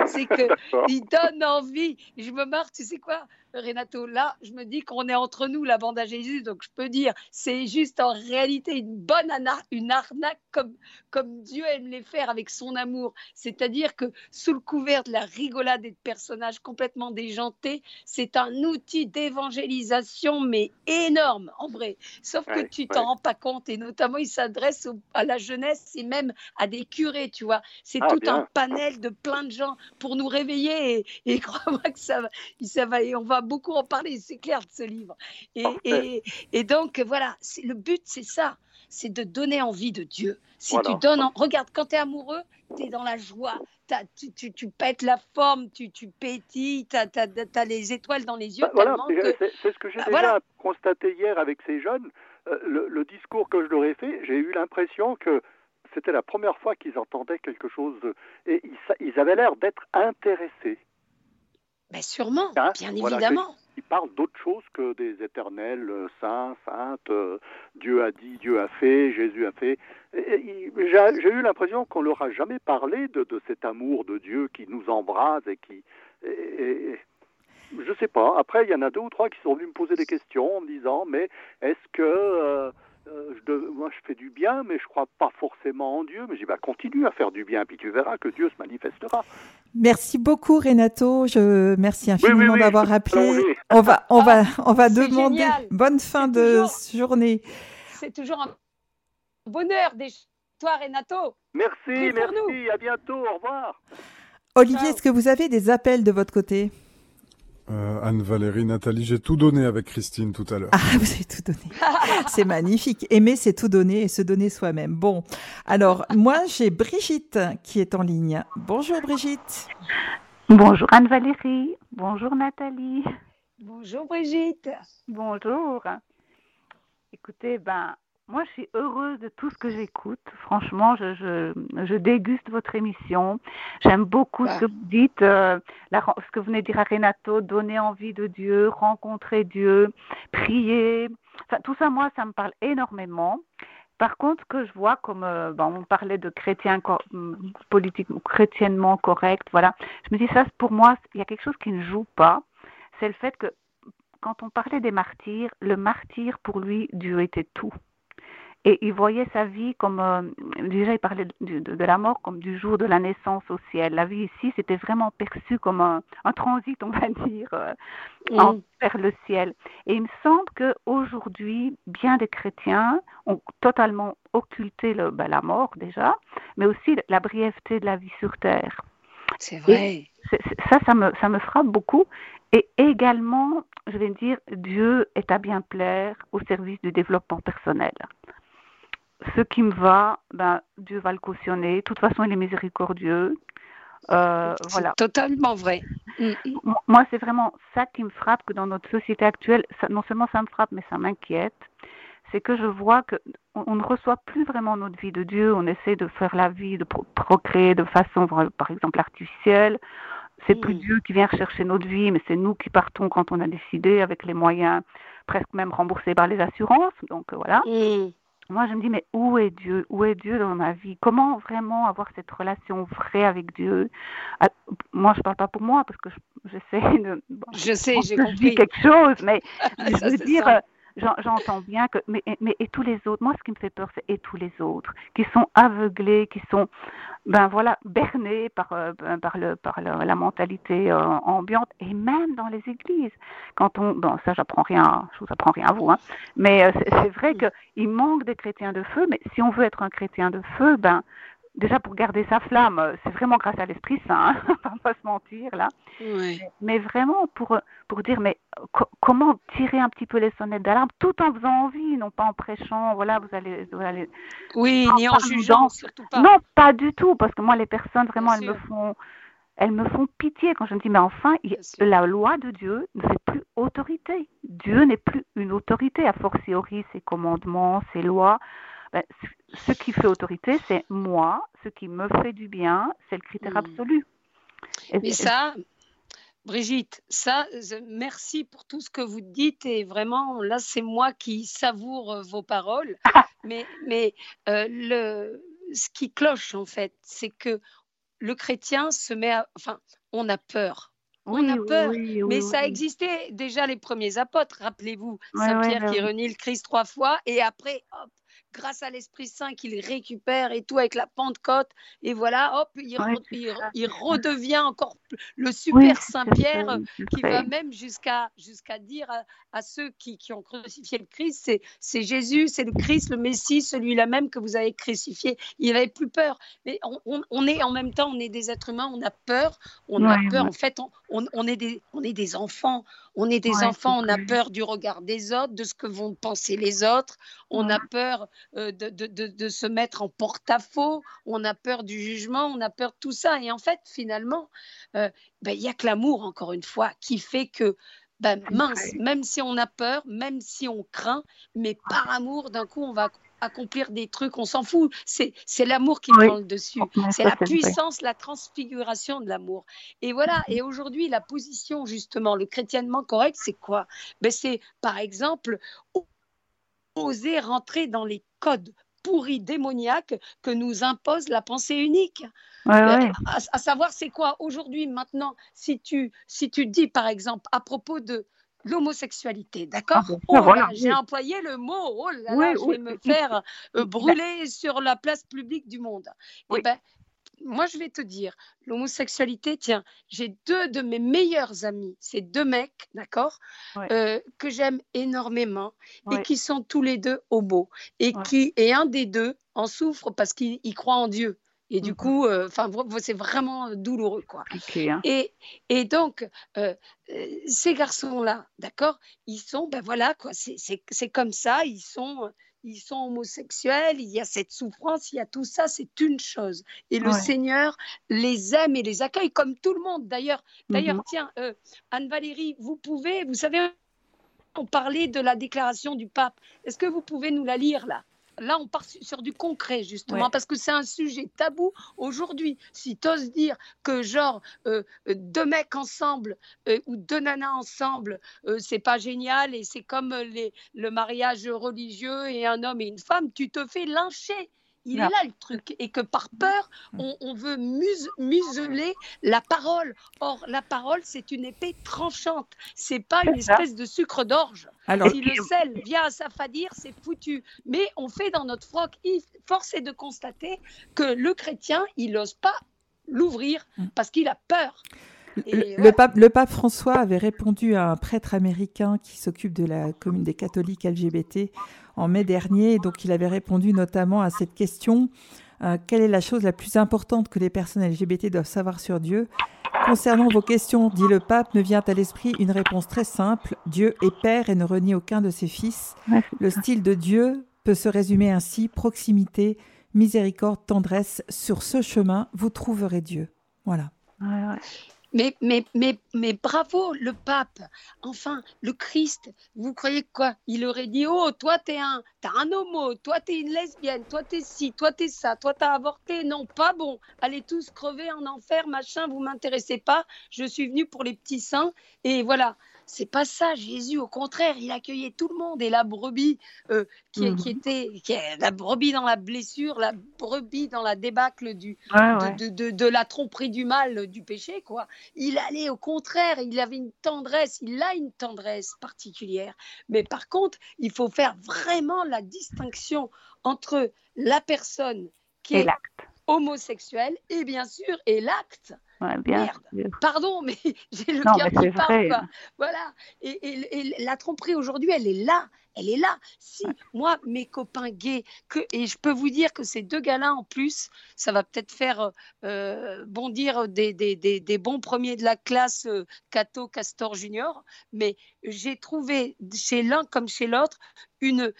c'est qu'il donne envie. Je me marre, tu sais quoi, Renato, là, je me dis qu'on est entre nous, la bande à Jésus, donc je peux dire, c'est juste en réalité une bonne une arnaque comme, comme Dieu aime les faire avec son amour. C'est-à-dire que sous le couvert de la rigolade et de personnages complètement déjantés, c'est un outil d'évangélisation, mais énorme en vrai. Sauf que tu t'en rends pas compte, et notamment il s'adresse à la jeunesse et même à des curés, tu vois. C'est ah, tout un panel de plein de gens pour nous réveiller, et, et crois-moi que ça va, ça va, et on va beaucoup en parler, c'est clair, de ce livre. Et, et, donc, voilà, le but, c'est ça c'est de donner envie de Dieu. Si tu donnes, regarde, quand tu es amoureux, tu es dans la joie, tu, tu, tu, pètes la forme, tu, tu pétilles, tu as, les étoiles dans les yeux. Bah, voilà, c'est ce que j'ai bah, déjà constaté hier avec ces jeunes. Euh, le, discours que je leur ai fait, j'ai eu l'impression que c'était la première fois qu'ils entendaient quelque chose et ils, ils avaient l'air d'être intéressés. Mais sûrement, hein, bien évidemment. Il parle d'autre chose que des éternels euh, saints, saintes, euh, Dieu a dit, Dieu a fait, Jésus a fait. J'ai eu l'impression qu'on leur a jamais parlé de, cet amour de Dieu qui nous embrase et qui... Et, je sais pas. Après, il y en a deux ou trois qui sont venus me poser des questions en me disant, mais est-ce que... Euh, euh, moi je fais du bien, mais je crois pas forcément en Dieu. Mais je dis, bah, continue à faire du bien, puis tu verras que Dieu se manifestera. Merci beaucoup Renato, je merci infiniment d'avoir appelé. On va, on va, on va demander bonne fin de journée. C'est toujours un bonheur des toi Renato. Merci, merci, à bientôt, au revoir. Olivier, est-ce que vous avez des appels de votre côté? Euh, Anne-Valérie, Nathalie, j'ai tout donné avec Christine tout à l'heure. Ah, vous avez tout donné. c'est magnifique. Aimer, c'est tout donner et se donner soi-même. Bon, alors, moi, j'ai Brigitte qui est en ligne. Bonjour Brigitte. Bonjour Anne-Valérie. Bonjour Nathalie. Bonjour Brigitte. Bonjour. Écoutez, ben, moi, je suis heureuse de tout ce que j'écoute. Franchement, je, je, je, déguste votre émission. J'aime beaucoup ce que vous dites, euh, ce que vous venez de dire à Renato, donner envie de Dieu, rencontrer Dieu, prier. Enfin, tout ça, moi, ça me parle énormément. Par contre, ce que je vois comme, euh, bon, on parlait de chrétien politique ou chrétiennement correct, voilà. Je me dis ça, pour moi, il y a quelque chose qui ne joue pas. C'est le fait que quand on parlait des martyrs, le martyr pour lui, Dieu était tout. Et il voyait sa vie comme, euh, déjà il parlait de, la mort comme du jour de la naissance au ciel. La vie ici, c'était vraiment perçu comme un, transit, on va dire, euh, vers le ciel. Et il me semble qu'aujourd'hui, bien des chrétiens ont totalement occulté le, ben, la mort déjà, mais aussi la brièveté de la vie sur terre. C'est vrai. ça, ça me, ça me frappe beaucoup. Et également, je vais dire, Dieu est à bien plaire au service du développement personnel ce qui me va, ben, Dieu va le cautionner. De toute façon, il est miséricordieux. Euh, voilà. Totalement vrai. Mm, mm. Moi, c'est vraiment ça qui me frappe que dans notre société actuelle, non seulement ça me frappe, mais ça m'inquiète. C'est que je vois que on, ne reçoit plus vraiment notre vie de Dieu. On essaie de faire la vie, de procréer de façon, par exemple, artificielle. C'est plus mm. Dieu qui vient rechercher notre vie, mais c'est nous qui partons quand on a décidé avec les moyens presque même remboursés par les assurances. Donc voilà moi, je me dis, mais où est Dieu? Où est Dieu dans ma vie? Comment vraiment avoir cette relation vraie avec Dieu? Ah, Moi, je ne parle pas pour moi parce que j'essaie de. je sais, j'ai compris. quelque chose, mais je veux dire, j'entends bien que, mais, mais et tous les autres, moi ce qui me fait peur, c'est et tous les autres, qui sont aveuglés, qui sont, ben voilà, bernés par, euh, par, le, par la mentalité euh, ambiante, et même dans les églises. Quand on, bon, ça j'apprends rien, je vous apprends rien à vous, hein, mais euh, c'est vrai qu'il manque des chrétiens de feu, mais si on veut être un chrétien de feu, ben déjà pour garder sa flamme, euh, c'est vraiment grâce à l'Esprit Saint, hein, on va pas se mentir là. Mais vraiment pour pour dire mais comment tirer un petit peu les sonnettes d'alarme tout en faisant envie, non pas en prêchant, voilà vous allez, vous allez oui, ni en jugeant surtout pas. Non, pas du tout parce que moi les personnes vraiment elles me font elles me font pitié quand je me dis, mais enfin, la loi de Dieu ne fait plus autorité. Dieu n'est plus une autorité, a fortiori ses commandements, ses lois. Ben, ce qui fait autorité, c'est moi, ce qui me fait du bien, c'est le critère hmm. absolu. Et, ça, Brigitte, ça, merci pour tout ce que vous dites et vraiment, là, c'est moi qui savoure euh, vos paroles. mais mais euh, le, ce qui cloche, en fait, c'est que le chrétien se met à... Enfin, on a peur. On a peur, mais ça existait déjà les premiers apôtres. Rappelez-vous, Saint Pierre qui renie le Christ trois fois et après, hop, grâce à l'Esprit Saint qu'il récupère et tout avec la Pentecôte. Et voilà, hop, il, redevient encore le super Saint-Pierre qui va même jusqu'à jusqu'à dire à, ceux qui, qui, ont crucifié le Christ, c'est Jésus, c'est le Christ, le Messie, celui-là même que vous avez crucifié. Il n'avait plus peur. Mais on, est en même temps, on est des êtres humains, on a peur, on a peur. En fait, on, on, est des, on est des enfants. On est des enfants, on a peur du regard des autres, de ce que vont penser les autres. On a peur euh, de, de, se mettre en porte-à-faux. On a peur du jugement. On a peur de tout ça. Et en fait, finalement, euh, ben, il n'y a que l'amour, encore une fois, qui fait que ben, mince, même si on a peur, même si on craint, mais par amour, d'un coup, on va accomplir des trucs, on s'en fout. C'est, l'amour qui prend le dessus. C'est la puissance, la transfiguration de l'amour. Et voilà, et aujourd'hui, la position, justement, le chrétiennement correct, c'est quoi? Ben, C'est, par exemple, oser rentrer dans les codes pourris démoniaques que nous impose la pensée unique. Euh, à, savoir, c'est quoi? Aujourd'hui, maintenant, si tu, si tu dis, par exemple, à propos de l'homosexualité, d'accord ah, oh J'ai employé le mot, oh là là, je vais me faire euh, brûler sur la place publique du monde. Eh ben, moi, je vais te dire, l'homosexualité, tiens, j'ai deux de mes meilleurs amis, c'est deux mecs, d'accord, euh, que j'aime énormément et qui sont tous les deux homos et qui, et un des deux en souffre parce qu'il croit en Dieu. Et du mmh coup, euh, c'est vraiment douloureux, quoi. Hein. Et, et donc, euh, euh, ces garçons-là, d'accord, ils sont, ben voilà, quoi, c'est comme ça, ils sont, ils sont homosexuels, il y a cette souffrance, il y a tout ça, c'est une chose. Et le Seigneur les aime et les accueille comme tout le monde. D'ailleurs, mmh d'ailleurs, tiens, Anne-Valérie, vous pouvez, vous savez, on parlait de la déclaration du pape. Est-ce que vous pouvez nous la lire là? Là, on part sur du concret, justement, parce que c'est un sujet tabou. Aujourd'hui, si tu oses dire que, genre, euh, deux mecs ensemble euh, ou deux nanas ensemble, euh, c'est pas génial et c'est comme les, le mariage religieux et un homme et une femme, tu te fais lyncher. Il est là le truc. Et que par peur, mm. on, veut museler la parole. Or, la parole, c'est une épée tranchante. C'est pas une espèce de sucre d'orge. si le sel vient à s'affadir, c'est foutu. Mais on fait dans notre froc. Force est de constater que le chrétien, il n'ose pas l'ouvrir mm. parce qu'il a peur. le, pape, le, pape, François avait répondu à un prêtre américain qui s'occupe de la commune des catholiques LGBT en mai dernier. Donc, il avait répondu notamment à cette question euh, quelle est la chose la plus importante que les personnes LGBT doivent savoir sur Dieu? Concernant vos questions, dit le pape, me vient à l'esprit une réponse très simple Dieu est Père et ne renie aucun de ses fils. le style de Dieu peut se résumer ainsi proximité, miséricorde, tendresse. Sur ce chemin, vous trouverez Dieu. Voilà. Mais, mais, mais, mais bravo, le pape. Enfin, le Christ, vous croyez quoi? Il aurait dit Oh, toi, t'es un, t'es un homo, toi, t'es une lesbienne, toi, t'es ci, toi, t'es ça, toi, t'as avorté. Non, pas bon. Allez tous crever en enfer, machin, vous m'intéressez pas. Je suis venu pour les petits saints. Et voilà. C'est pas ça, Jésus. Au contraire, il accueillait tout le monde. Et la brebis euh, qui, qui, mhm. était qui, la brebis dans la blessure, la brebis dans la débâcle du, De, de, de, la tromperie du mal, du péché, quoi. Il allait au contraire, il avait une tendresse, il a une tendresse particulière. Mais par contre, il faut faire vraiment la distinction entre la personne qui est homosexuelle et bien sûr et l'acte. Merde. Pardon, mais j'ai le cœur qui parle. Voilà. Et, la tromperie aujourd'hui, elle est là. Elle est là. Si moi, mes copains gays, que, et je peux vous dire que ces deux gars-là en plus, ça va peut-être faire euh, bondir des, des, des, bons premiers de la classe euh, Cato Castor Junior, mais j'ai trouvé chez l'un comme chez l'autre une,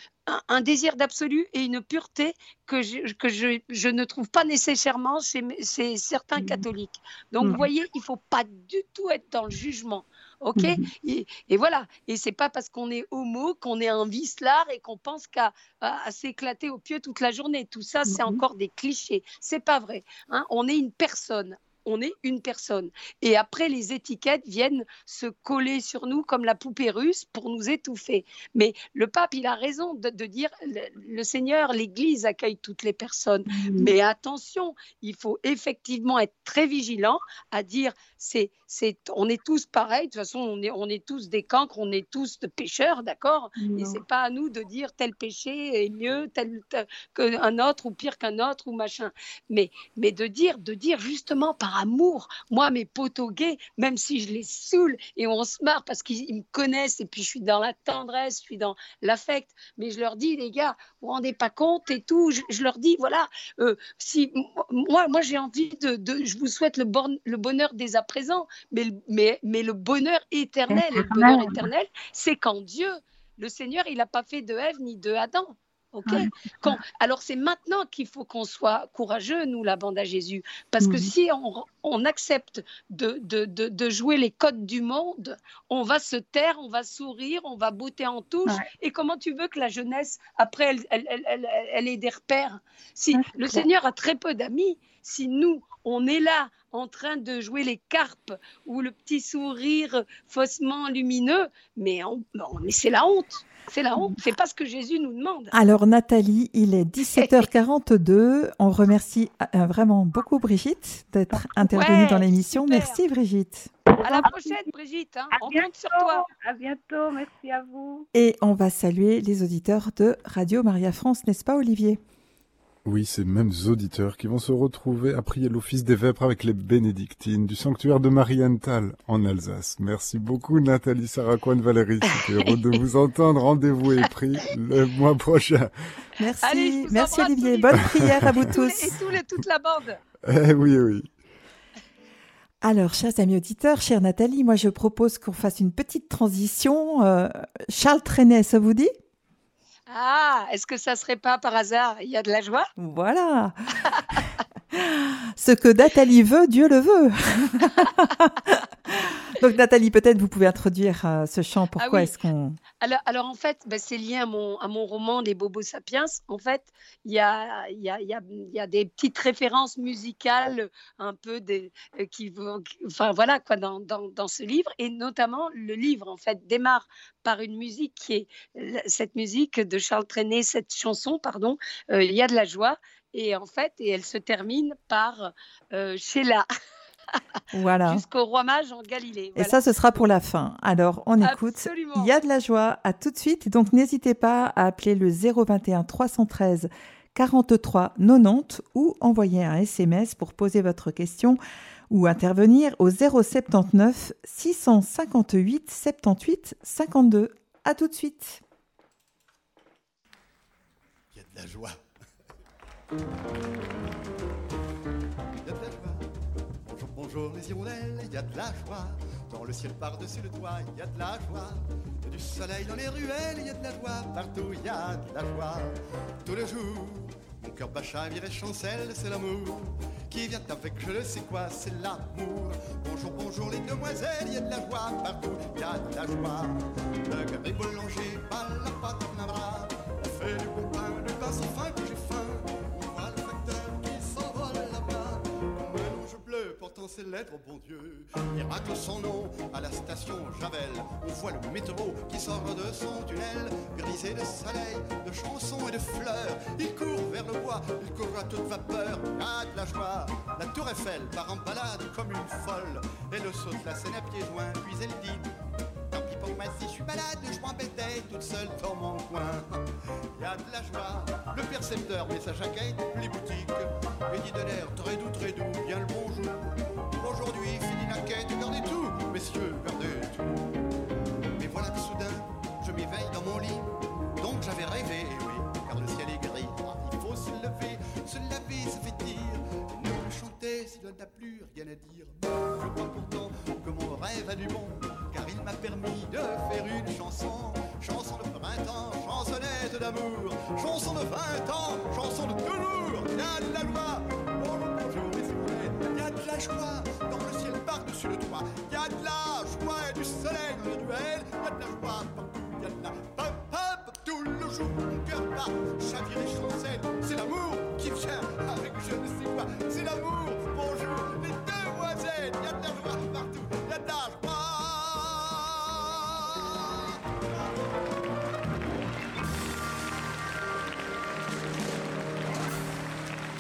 un, désir d'absolu et une pureté que, je, que je, je, ne trouve pas nécessairement chez, chez certains mmh. catholiques. Donc, vous mmh. voyez, il ne faut pas du tout être dans le jugement. OK mmh. et, voilà. Et c'est pas parce qu'on est homo qu'on est un vicelard et qu'on pense qu'à à, s'éclater au pieu toute la journée. Tout ça, c'est encore des clichés. C'est pas vrai. Hein on est une personne on est une personne. Et après, les étiquettes viennent se coller sur nous comme la poupée russe pour nous étouffer. Mais le pape, il a raison de, dire, le, Seigneur, l'Église accueille toutes les personnes. Mais attention, il faut effectivement être très vigilant à dire, c'est, c'est, on est tous pareils, de toute façon, on est, on est tous des cancres, on est tous de pécheurs, d'accord? Et c'est pas à nous de dire tel péché est mieux tel, qu'un autre ou pire qu'un autre ou machin. Mais, mais de dire, de dire justement par amour. Moi, mes potos gays, même si je les saoule et on se marre parce qu'ils me connaissent et puis je suis dans la tendresse, je suis dans l'affect, mais je leur dis, les gars, vous vous rendez pas compte et tout. Je, leur dis, voilà, euh, si moi, moi j'ai envie de, je vous souhaite le, le bonheur dès à présent, mais, mais, mais le bonheur éternel, et le bonheur éternel, c'est quand Dieu, le Seigneur, il n'a pas fait de Ève ni de Adam. Ok. alors c'est maintenant qu'il faut qu'on soit courageux, nous, la bande à Jésus, parce que mhm. si on, accepte de, de, jouer les codes du monde, on va se taire, on va sourire, on va botter en touche. Et comment tu veux que la jeunesse, après, elle, elle, elle, ait des repères? Si le Seigneur a très peu d'amis, si nous, on est là en train de jouer les carpes ou le petit sourire faussement lumineux, mais, mais c'est la honte. C'est la honte, c'est pas ce que Jésus nous demande. Alors Nathalie, il est 17h42. On remercie euh, vraiment beaucoup Brigitte d'être intervenue dans l'émission. Merci Brigitte. À la prochaine Brigitte, hein. on compte sur toi. À bientôt, merci à vous. Et on va saluer les auditeurs de Radio Maria France, n'est-ce pas Olivier? Oui, ces mêmes auditeurs qui vont se retrouver à prier l'office des vêpres avec les bénédictines du sanctuaire de Marienthal en Alsace. Merci beaucoup Nathalie Saracoine Valérie. C'était heureux de vous entendre. Rendez-vous est pris le mois prochain. Merci, merci Olivier. Bonne prière à vous tous. Et toute la bande. Eh oui, oui. Alors, chers amis auditeurs, chère Nathalie, moi je propose qu'on fasse une petite transition. Euh, Charles Trenet, ça vous dit? Ah, est-ce que ça serait pas par hasard Il y a de la joie? Voilà. Ce que Nathalie veut, Dieu le veut. Donc Nathalie, peut-être vous pouvez introduire euh, ce chant. Ah Pourquoi est-ce qu'on... Alors, alors, en fait, ben, c'est lié à mon, à mon roman Les Bobos Sapiens. En fait, il y a, y, a, y, a, y a, des petites références musicales un peu des, euh, qui vont... Enfin voilà, quoi, dans, dans, dans, ce livre. Et notamment, le livre, en fait, démarre par une musique qui est cette musique de Charles Trenet, cette chanson, pardon, euh, Il y a de la joie. Et en fait, et elle se termine par euh, Sheila. Voilà. Jusqu'au roi mage en Galilée. Et ça, ce sera pour la fin. Alors, on écoute. Il y a de la joie. À tout de suite. Donc, n'hésitez pas à appeler le 021 313 43 90 ou envoyer un SMS pour poser votre question ou intervenir au 079 658 78 52. À tout de suite. Il y a de la joie. Bonjour, bonjour les hirondelles, il y a de la joie. Dans le ciel par-dessus le toit, il y a de la joie. Il du soleil dans les ruelles, il y a de la joie. Partout, il y a de la joie. Tous les jours, mon cœur bat chavire et chancelle, c'est l'amour qui vient avec je ne sais quoi, c'est l'amour. Bonjour, bonjour les demoiselles, il y a de la joie partout, il y a de la joie. Le gars boulanger, pas la pâte. On fait du bon pain, du pain si fin que j'ai faim. Portant ses lettres bon Dieu. Miracle son nom à la station Javel. On voit le métro qui sort de son tunnel, grisé de soleil, de chansons et de fleurs. Il court vers le bois, il court à toute vapeur. Ah, de la joie, la tour Eiffel part en balade comme une folle. Et le saute la scène à pieds joints, puis elle dit Tant pis pour moi si je suis malade, je m'embêtais toute seule dans mon coin. Y a de la joie, le percepteur met sa jaquette, les boutiques, et dit de l'air très doux, très doux, bien le bonjour. Aujourd'hui, fini la quête, gardez tout, messieurs, gardez tout. Mais voilà que soudain, je m'éveille dans mon lit, j'avais rêvé, oui, car le ciel est gris. Ah, il faut se lever, se laver, se vêtir. Ne plus chanter s'il n'a plus rien à dire. Je crois pourtant que mon rêve a du bon, car il m'a permis de faire une chanson. Chanson de printemps, chansonnette d'amour. Chanson de 20 ans, chanson de la joie partout, il y a de la pop pop tout le jour. Mon cœur bat, chavire et chancelle. C'est l'amour qui vient avec je ne sais quoi. C'est l'amour, bonjour, les demoiselles. Il y a de la joie partout, il y a de la joie.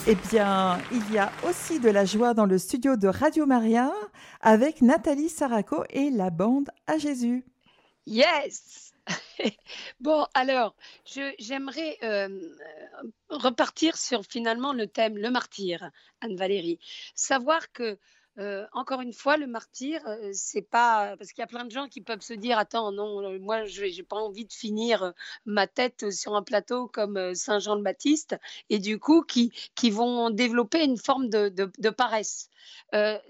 Eh bien, il y a aussi de la joie dans le studio de Radio Maria avec Nathalie Saraco et la bande à Jésus. Yes Bon, alors, j'aimerais euh, repartir sur finalement le thème, le martyr, Anne-Valérie. Savoir que, euh, encore une fois, le martyr, euh, c'est pas. Parce qu'il y a plein de gens qui peuvent se dire Attends, non, euh, moi, je n'ai pas envie de finir euh, ma tête sur un plateau comme Saint Jean le Baptiste, et du coup, qui, vont développer une forme de, de- de paresse.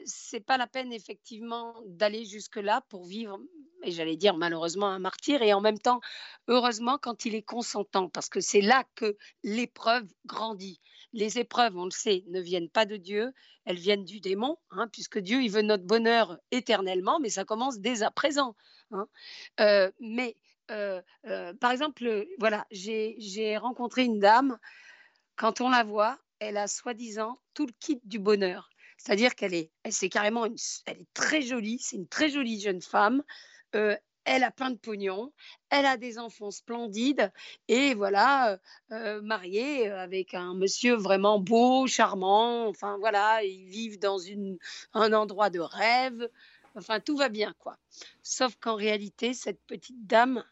C'est pas la peine, effectivement, d'aller jusque-là pour vivre et j'allais dire malheureusement un martyr, et en même temps, heureusement quand il est consentant, parce que c'est là que l'épreuve grandit. Les épreuves, on le sait, ne viennent pas de Dieu, elles viennent du démon, hein, puisque Dieu, il veut notre bonheur éternellement, mais ça commence dès à présent. hein. Euh, mais, euh, euh, par exemple, voilà, j'ai rencontré une dame, quand on la voit, elle a soi-disant tout le kit du bonheur. C'est-à-dire qu'elle est, carrément une, elle est très jolie, c'est une très jolie jeune femme. Elle a plein de pognon, elle a des enfants splendides et voilà, euh, euh, mariée avec un monsieur vraiment beau, charmant. Enfin voilà, ils vivent dans un endroit de rêve. Enfin, tout va bien, quoi. Sauf qu'en réalité, cette petite dame,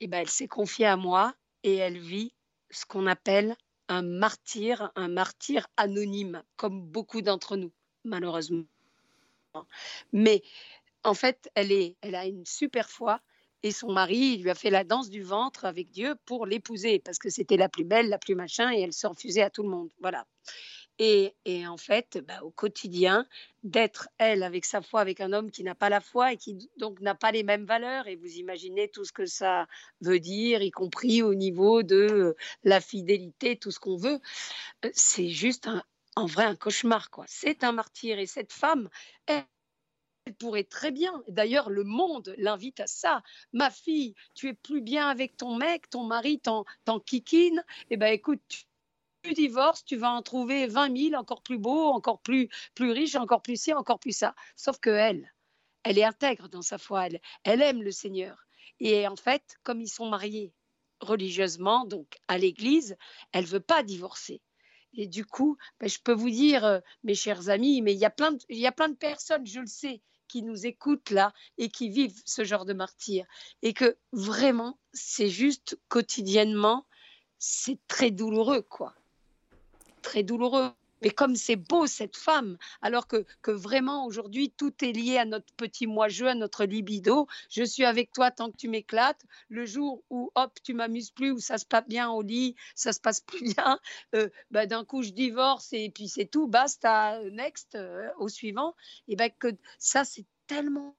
eh ben, elle s'est confiée à moi et elle vit ce qu'on appelle un martyr, un martyr anonyme, comme beaucoup d'entre nous, malheureusement. Mais en fait, elle, a une super foi et son mari lui a fait la danse du ventre avec Dieu pour l'épouser parce que c'était la plus belle, la plus machin et elle se refusait à tout le monde. Voilà. Et, en fait, bah, au quotidien, d'être elle avec sa foi, avec un homme qui n'a pas la foi et qui donc n'a pas les mêmes valeurs, et vous imaginez tout ce que ça veut dire, y compris au niveau de euh, la fidélité, tout ce qu'on veut, euh, c'est juste en vrai un cauchemar. quoi. C'est un martyr. Et cette femme, elle, elle pourrait très bien, d'ailleurs le monde l'invite à ça. Ma fille, tu es plus bien avec ton mec, ton mari t'en kikine, eh ben écoute, tu, divorces, tu vas en trouver 20 000 encore plus beaux, encore plus, plus riches, encore plus ci, encore plus ça. Sauf que elle, elle est intègre dans sa foi, elle, aime le Seigneur. Et en fait, comme ils sont mariés religieusement, donc à l'église, elle veut pas divorcer. Et du coup, ben, je peux vous dire, euh, mes chers amis, mais il y a plein de personnes, je le sais, qui nous écoutent là et qui vivent ce genre de martyr. Et que vraiment, c'est juste quotidiennement, c'est très douloureux, quoi. Très douloureux. Mais comme c'est beau cette femme, alors que, vraiment aujourd'hui tout est lié à notre petit moi-je, à notre libido. Je suis avec toi tant que tu m'éclates. Le jour où hop, tu m'amuses plus, où ça se passe bien au lit, ça se passe plus bien, euh, bah, d'un coup je divorce et puis c'est tout, basta, next, euh, au suivant. Et ben que ça c'est tellement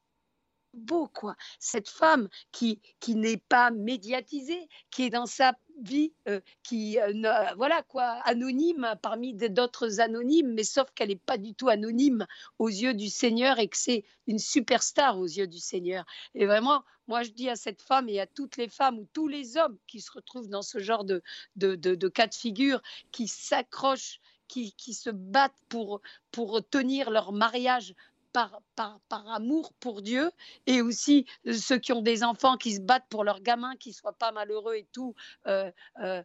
beau quoi. Cette femme qui qui n'est pas médiatisée, qui est dans sa vie euh, qui euh, voilà quoi anonyme parmi d'autres anonymes mais sauf qu'elle n'est pas du tout anonyme aux yeux du Seigneur et que c'est une superstar aux yeux du Seigneur et vraiment moi je dis à cette femme et à toutes les femmes ou tous les hommes qui se retrouvent dans ce genre de de, de, de cas de figure qui s'accrochent qui, qui se battent pour pour tenir leur mariage par, par, amour pour Dieu et aussi euh, ceux qui ont des enfants qui se battent pour leurs gamins qui soient pas malheureux et tout euh, euh,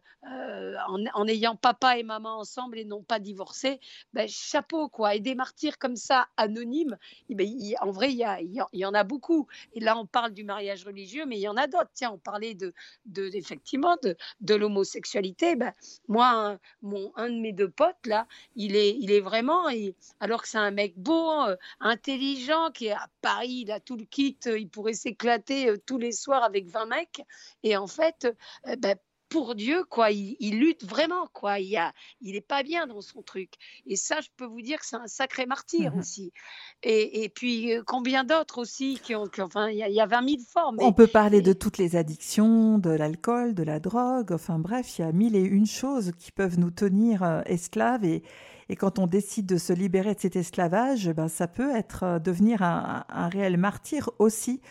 en, ayant papa et maman ensemble et non pas divorcés, ben, chapeau quoi. Et des martyrs comme ça, anonymes, eh ben, en vrai, il y, en- a beaucoup. Et là, on parle du mariage religieux, mais il y en a d'autres. Tiens, on parlait de, effectivement de, l'homosexualité. Ben, moi, un, mon, un de mes deux potes, là, il est, il est vraiment, alors que c'est un mec beau, euh, intelligent, qui est à Paris, il a tout le kit, euh, il pourrait s'éclater euh, tous les soirs avec 20 mecs. Et en fait, euh, ben, pour Dieu, quoi. Il, lutte vraiment, quoi. Il a, il est pas bien dans son truc. Et ça, je peux vous dire que c'est un sacré martyr mmh aussi. Et, et, puis combien d'autres aussi qui ont, enfin, il y, a 20 000 formes. On peut parler de toutes les addictions, de l'alcool, de la drogue. Enfin bref, il y a mille et une choses qui peuvent nous tenir esclaves et et quand on décide de se libérer de cet esclavage, ben, ça peut être euh, devenir un, réel martyr aussi.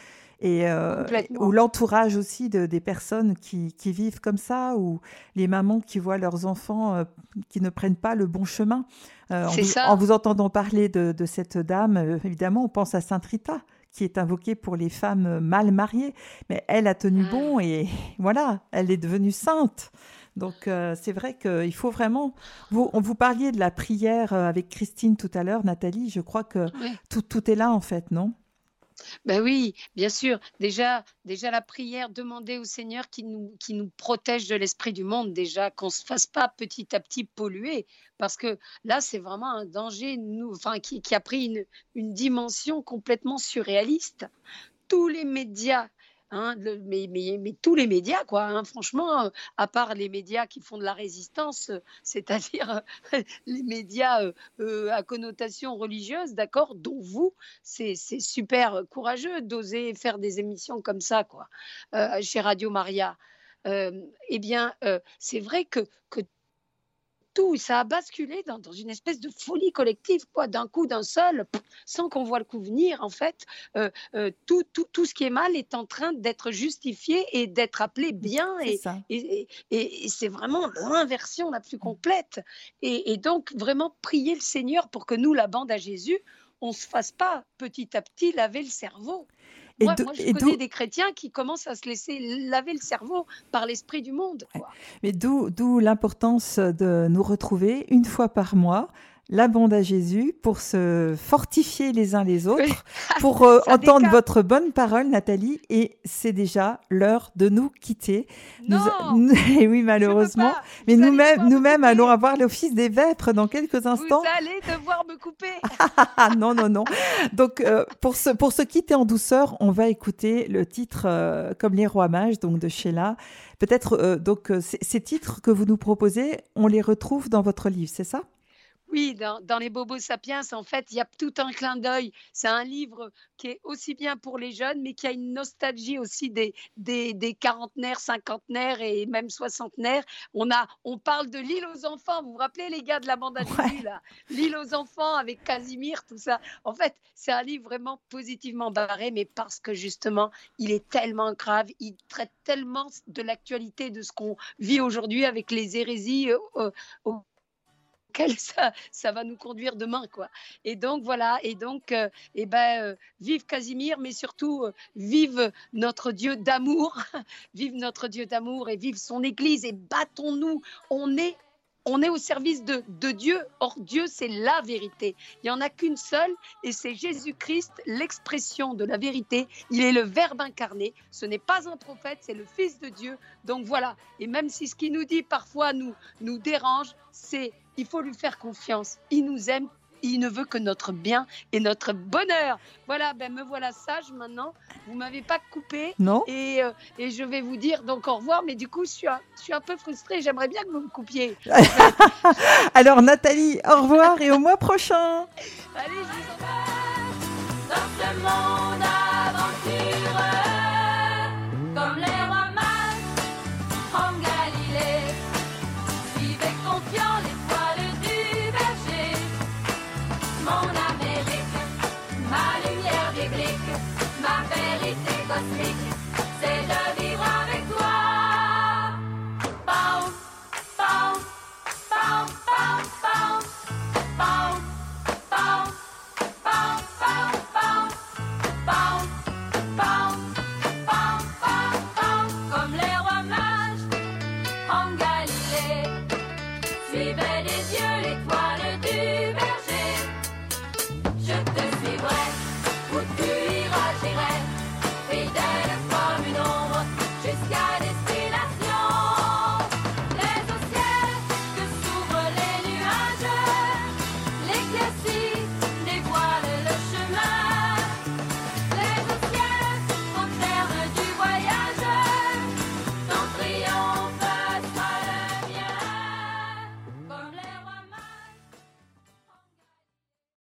Et euh, ou l'entourage aussi de, des personnes qui, qui, vivent comme ça, ou les mamans qui voient leurs enfants euh, qui ne prennent pas le bon chemin. en, vous, en, vous, entendant parler de, de cette dame, évidemment, on pense à Sainte Rita qui est invoquée pour les femmes mal mariées. Mais elle a tenu ah. bon et voilà, elle est devenue sainte. Donc euh, c'est vrai qu'il faut vraiment. Vous, on vous parliez de la prière euh, avec Christine tout à l'heure, Nathalie. Je crois que tout, tout est là en fait, non? Ben oui, bien sûr. Déjà, déjà la prière, demander au Seigneur qui nous, qui nous protège de l'esprit du monde, déjà, qu'on ne se fasse pas petit à petit polluer. Parce que là, c'est vraiment un danger nous, enfin, qui, qui a pris une, une dimension complètement surréaliste. Tous les médias Hein, mais, tous les médias, quoi. Hein, franchement, euh, à part les médias qui font de la résistance, euh, c'est-à-dire euh, les médias à connotation religieuse, d'accord, dont vous, c'est super courageux d'oser faire des émissions comme ça, quoi, chez Radio Maria. eh bien, c'est vrai que, que ça a basculé dans, une espèce de folie collective, quoi, d'un coup, d'un seul, sans qu'on voit le coup venir, en fait. Euh, euh, tout, tout, tout, ce qui est mal est en train d'être justifié et d'être appelé bien. Et, et, et, c'est vraiment l'inversion la plus complète. Et, donc, vraiment prier le Seigneur pour que nous, la bande à Jésus, on se fasse pas petit à petit laver le cerveau. Moi, je connais des chrétiens qui commencent à se laisser laver le cerveau par l'esprit du monde. Mais d'où l'importance de nous retrouver une fois par mois la bande à Jésus pour se fortifier les uns les autres, pour euh, entendre votre bonne parole, Nathalie. Et c'est déjà l'heure de nous quitter. Non, et oui, malheureusement. Mais nous-mêmes, nous-mêmes allons avoir l'office des vêpres dans quelques instants. Vous allez devoir me couper. non, non, non. Donc, euh, pour, se, pour se quitter en douceur, on va écouter le titre euh, Comme les rois mages, donc de Sheila. Peut-être, donc, ces titres que vous nous proposez, on les retrouve dans votre livre, c'est ça? Oui, dans, les Bobos Sapiens, en fait, il y a tout un clin d'œil. C'est un livre qui est aussi bien pour les jeunes, mais qui a une nostalgie aussi des, des, quarantenaires, cinquantenaires et même soixantenaires. On, a, on parle de l'île aux enfants. Vous vous rappelez, les gars de la bande à là? L'île aux enfants avec Casimir, tout ça. En fait, c'est un livre vraiment positivement barré, mais parce que justement, il est tellement grave, il traite tellement de l'actualité, de ce qu'on vit aujourd'hui avec les hérésies euh, euh, ça, ça va nous conduire demain, quoi. Et donc voilà, et donc, euh, eh ben, euh, vive Casimir, mais surtout euh, vive notre Dieu d'amour, vive notre Dieu d'amour et vive son Église et battons-nous. On est on est au service de, de Dieu. Or, Dieu, c'est la vérité. Il n'y en a qu'une seule, et c'est Jésus-Christ, l'expression de la vérité. Il est le Verbe incarné. Ce n'est pas un prophète, c'est le Fils de Dieu. Donc voilà. Et même si ce qu'il nous dit parfois nous, nous dérange, c'est il faut lui faire confiance. Il nous aime, il ne veut que notre bien et notre bonheur. Voilà, ben me voilà sage maintenant. Vous m'avez pas coupé. Non. Et, euh, et, je vais vous dire donc au revoir. Mais du coup, je suis un, je suis un peu frustrée. J'aimerais bien que vous me coupiez. Alors Nathalie, au revoir et au mois prochain. Allez, je vous